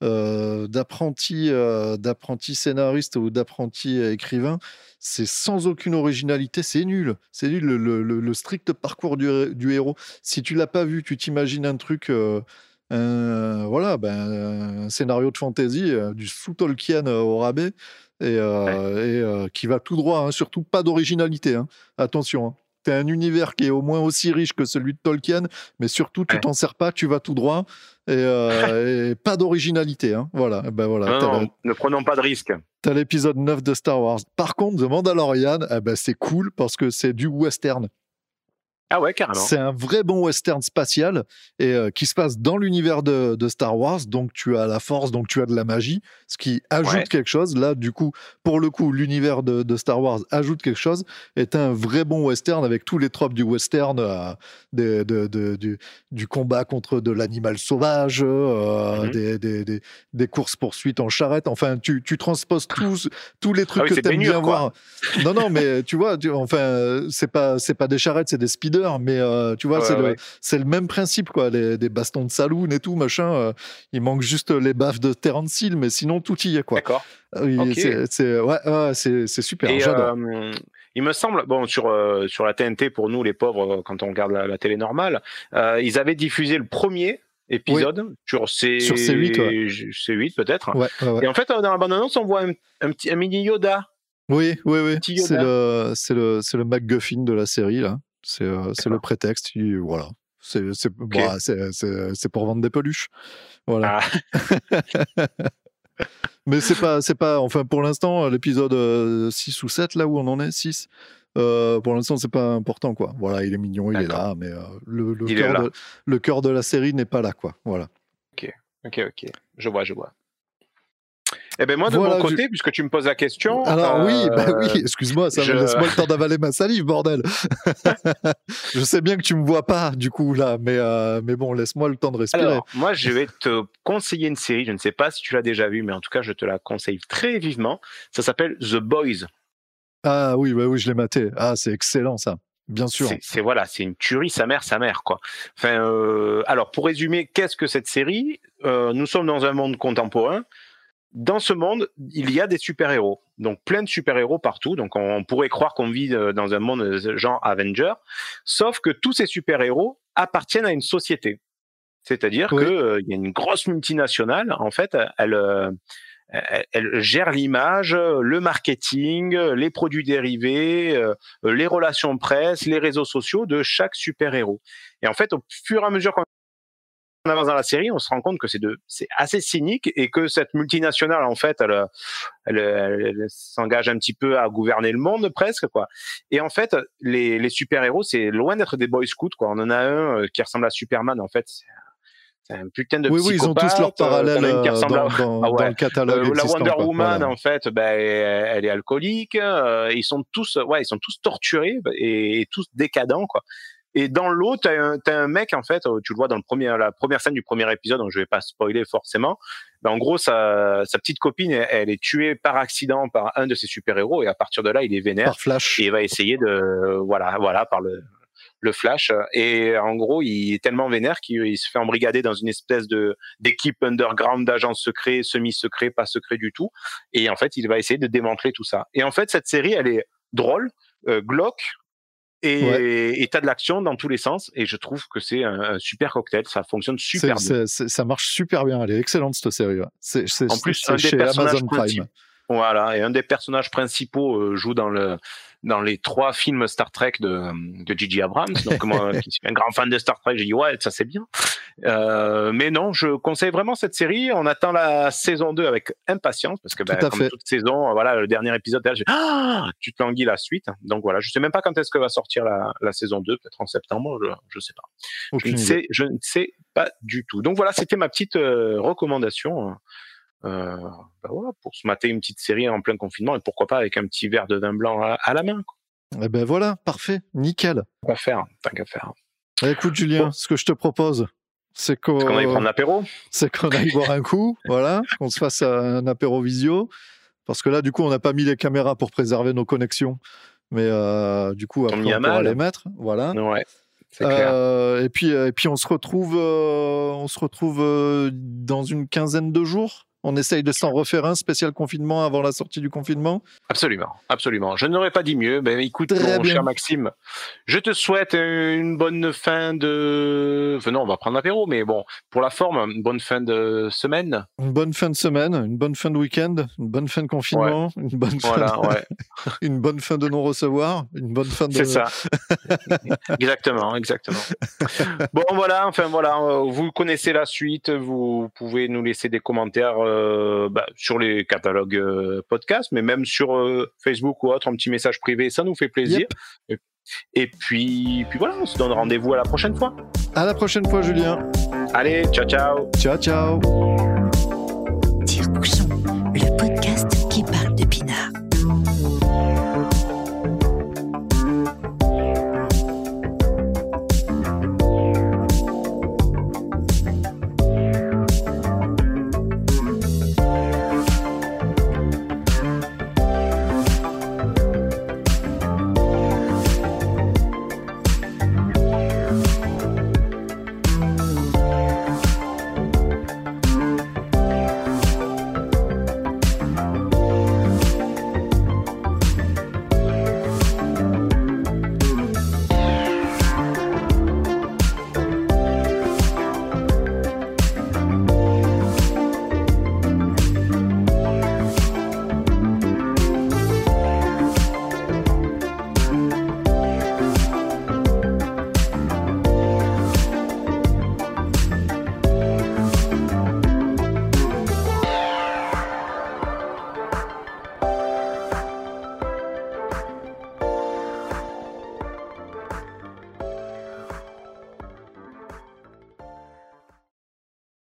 euh, d'apprenti euh, d'apprenti scénariste ou d'apprenti écrivain. C'est sans aucune originalité, c'est nul. C'est nul le, strict parcours du, héros. Si tu l'as pas vu, tu t'imagines un truc. Un, voilà, ben, un scénario de fantasy du sous Tolkien au rabais et, qui va tout droit, hein, surtout pas d'originalité. Hein. Attention. Hein tu un univers qui est au moins aussi riche que celui de Tolkien, mais surtout, tu t'en sers pas, tu vas tout droit. Et, euh, [LAUGHS] pas d'originalité. Hein. Voilà. Ben voilà ne prenons pas de risques. Tu as l'épisode 9 de Star Wars. Par contre, The Mandalorian, eh ben, c'est cool parce que c'est du western. Ah ouais, carrément. C'est un vrai bon western spatial et euh, qui se passe dans l'univers de, Star Wars. Donc tu as la force, donc tu as de la magie, ce qui ajoute quelque chose. Là, du coup, pour le coup, l'univers de, Star Wars ajoute quelque chose. Est un vrai bon western avec tous les tropes du western, euh, de, du, combat contre de l'animal sauvage, euh, mm-hmm. des, courses poursuites en charrette. Enfin, tu, transposes tous, tous les trucs ah que tu aimes bien voir. Non, non, mais tu vois, enfin, c'est pas, c'est pas des charrettes, c'est des mais euh, tu vois, c'est le, même principe, quoi. Les, des bastons de saloon et tout, machin. Euh, il manque juste les baffes de Terence Hill, mais sinon tout y est, quoi. D'accord. C'est ouais, c'est super. J'adore. Euh, il me semble, bon, sur, sur la TNT, pour nous, les pauvres, quand on regarde la, télé normale, ils avaient diffusé le premier épisode sur, C... sur C8, C8 peut-être. et en fait, dans la bande-annonce, on voit un, un, petit, un mini Yoda. Oui, oui, oui. C'est le, le, le MacGuffin de la série, là. C'est euh, le prétexte. voilà. Bah, c'est pour vendre des peluches. Voilà. Ah. [LAUGHS] Mais c'est pas, c'est pas, enfin pour l'instant, l'épisode 6 euh, ou 7, là où on en est, 6, euh, pour l'instant, c'est pas important, quoi. Voilà, il est mignon, il est là, mais le, le, cœur de, le cœur de la série n'est pas là, quoi. Voilà. Ok, ok, ok. Je vois, je vois. Eh ben moi de mon côté, puisque tu me poses la question. Alors oui, bah oui, euh, excuse-moi, ça laisse-moi le temps d'avaler ma salive, bordel. [LAUGHS] je sais bien que tu me vois pas du coup là, mais euh, mais bon, laisse-moi le temps de respirer. Alors, moi, je vais te conseiller une série. Je ne sais pas si tu l'as déjà vue, mais en tout cas, je te la conseille très vivement. Ça s'appelle The Boys. Ah oui, bah oui, je l'ai maté. Ah, c'est excellent ça. Bien sûr. C'est voilà, c'est une tuerie, sa mère, sa mère, quoi. Enfin, euh, alors pour résumer, qu'est-ce que cette série? Nous sommes dans un monde contemporain dans ce monde, il y a des super-héros. Donc plein de super-héros partout. Donc on, pourrait croire qu'on vit euh, dans un monde euh, genre Avenger. Sauf que tous ces super-héros appartiennent à une société. C'est-à-dire qu'il euh, y a une grosse multinationale, en fait, elle, elle, gère l'image, le marketing, les produits dérivés, les relations presse, les réseaux sociaux de chaque super-héros. Et en fait, au fur et à mesure qu'on on avance dans la série, on se rend compte que c'est de, c'est assez cynique et que cette multinationale, en fait, elle, elle, s'engage un petit peu à gouverner le monde presque, quoi. Et en fait, les, les super héros, c'est loin d'être des boy scouts, quoi. On en a un euh, qui ressemble à Superman, en fait. C'est un putain de oui, oui, ils ont tous leur parallèle euh, dans, dans, [LAUGHS] ah dans, le catalogue. la Wonder Woman, en fait, ben, elle est alcoolique. Euh, ils sont tous, ouais, ils sont tous torturés et, et tous décadents, quoi. Et dans l'eau, tu as, un mec, en fait, tu le vois dans le premier, la première scène du premier épisode, donc je vais pas spoiler forcément, ben, en gros, sa, sa petite copine, elle, est tuée par accident par un de ses super-héros et à partir de là, il est vénère. Par Flash. Et il va essayer de, voilà, voilà, par le, le Flash. Et en gros, il est tellement vénère qu'il se fait embrigader dans une espèce de d'équipe underground d'agents secrets, semi-secrets, pas secrets du tout. Et en fait, il va essayer de démanteler tout ça. Et en fait, cette série, elle est drôle, euh, glauque, et t'as de l'action dans tous les sens. Et je trouve que c'est un, super cocktail. Ça fonctionne super bien. ça marche super bien. Elle est excellente cette série. C'est en plus un des personnages Amazon Voilà, et un des personnages principaux euh, joue dans le dans les trois films Star Trek de, de Gigi Abrams. Donc moi, [LAUGHS] qui suis un grand fan de Star Trek, j'ai dit ouais, ça c'est bien. Euh, mais non, je conseille vraiment cette série. On attend la saison 2 avec impatience parce que ben, comme fait. toute saison, voilà, le dernier épisode, là, ah, tu te languis la suite. Donc voilà, je sais même pas quand est-ce que va sortir la, la saison 2, peut-être en septembre, je, je sais pas. je ne sais, je ne sais pas du tout. Donc voilà, c'était ma petite euh, recommandation. Euh, bah voilà, pour se mater une petite série en plein confinement et pourquoi pas avec un petit verre de vin blanc à, la main. Quoi. Eh ben voilà, parfait, nickel. Tant qu'à faire, tant qu'à faire. Eh, écoute Julien, ce que je te propose, c'est qu'on aille prendre l'apéro. C'est qu'on aille boire un coup, [LAUGHS] voilà, qu'on se fasse un apéro visio. Parce que là, du coup, on n'a pas mis les caméras pour préserver nos connexions. Mais euh, du coup, après, on, on pourra les mettre. Voilà. Ouais. Euh, et puis, et puis on se retrouve, euh, on se retrouve dans une quinzaine de jours. On essaye de s'en refaire un spécial confinement avant la sortie du confinement Absolument, absolument. Je n'aurais pas dit mieux. Ben, écoute, mon cher Maxime, je te souhaite une bonne fin de. Enfin, non, on va prendre l'apéro, mais bon, pour la forme, une bonne fin de semaine. Une bonne fin de semaine, une bonne fin de week-end, une bonne fin de confinement, une bonne fin, de... ouais. [LAUGHS] une bonne fin de non-recevoir, une bonne fin de. C'est ça. [LAUGHS] exactement, exactement. bon, voilà, enfin voilà, vous connaissez la suite. Vous pouvez nous laisser des commentaires euh, bah, sur les catalogues euh, podcast, mais même sur euh, Facebook ou autre, un petit message privé, ça nous fait plaisir. Et, puis, puis voilà, on se donne rendez-vous à la prochaine fois. À la prochaine fois, Julien. Allez, ciao, ciao. Ciao, ciao.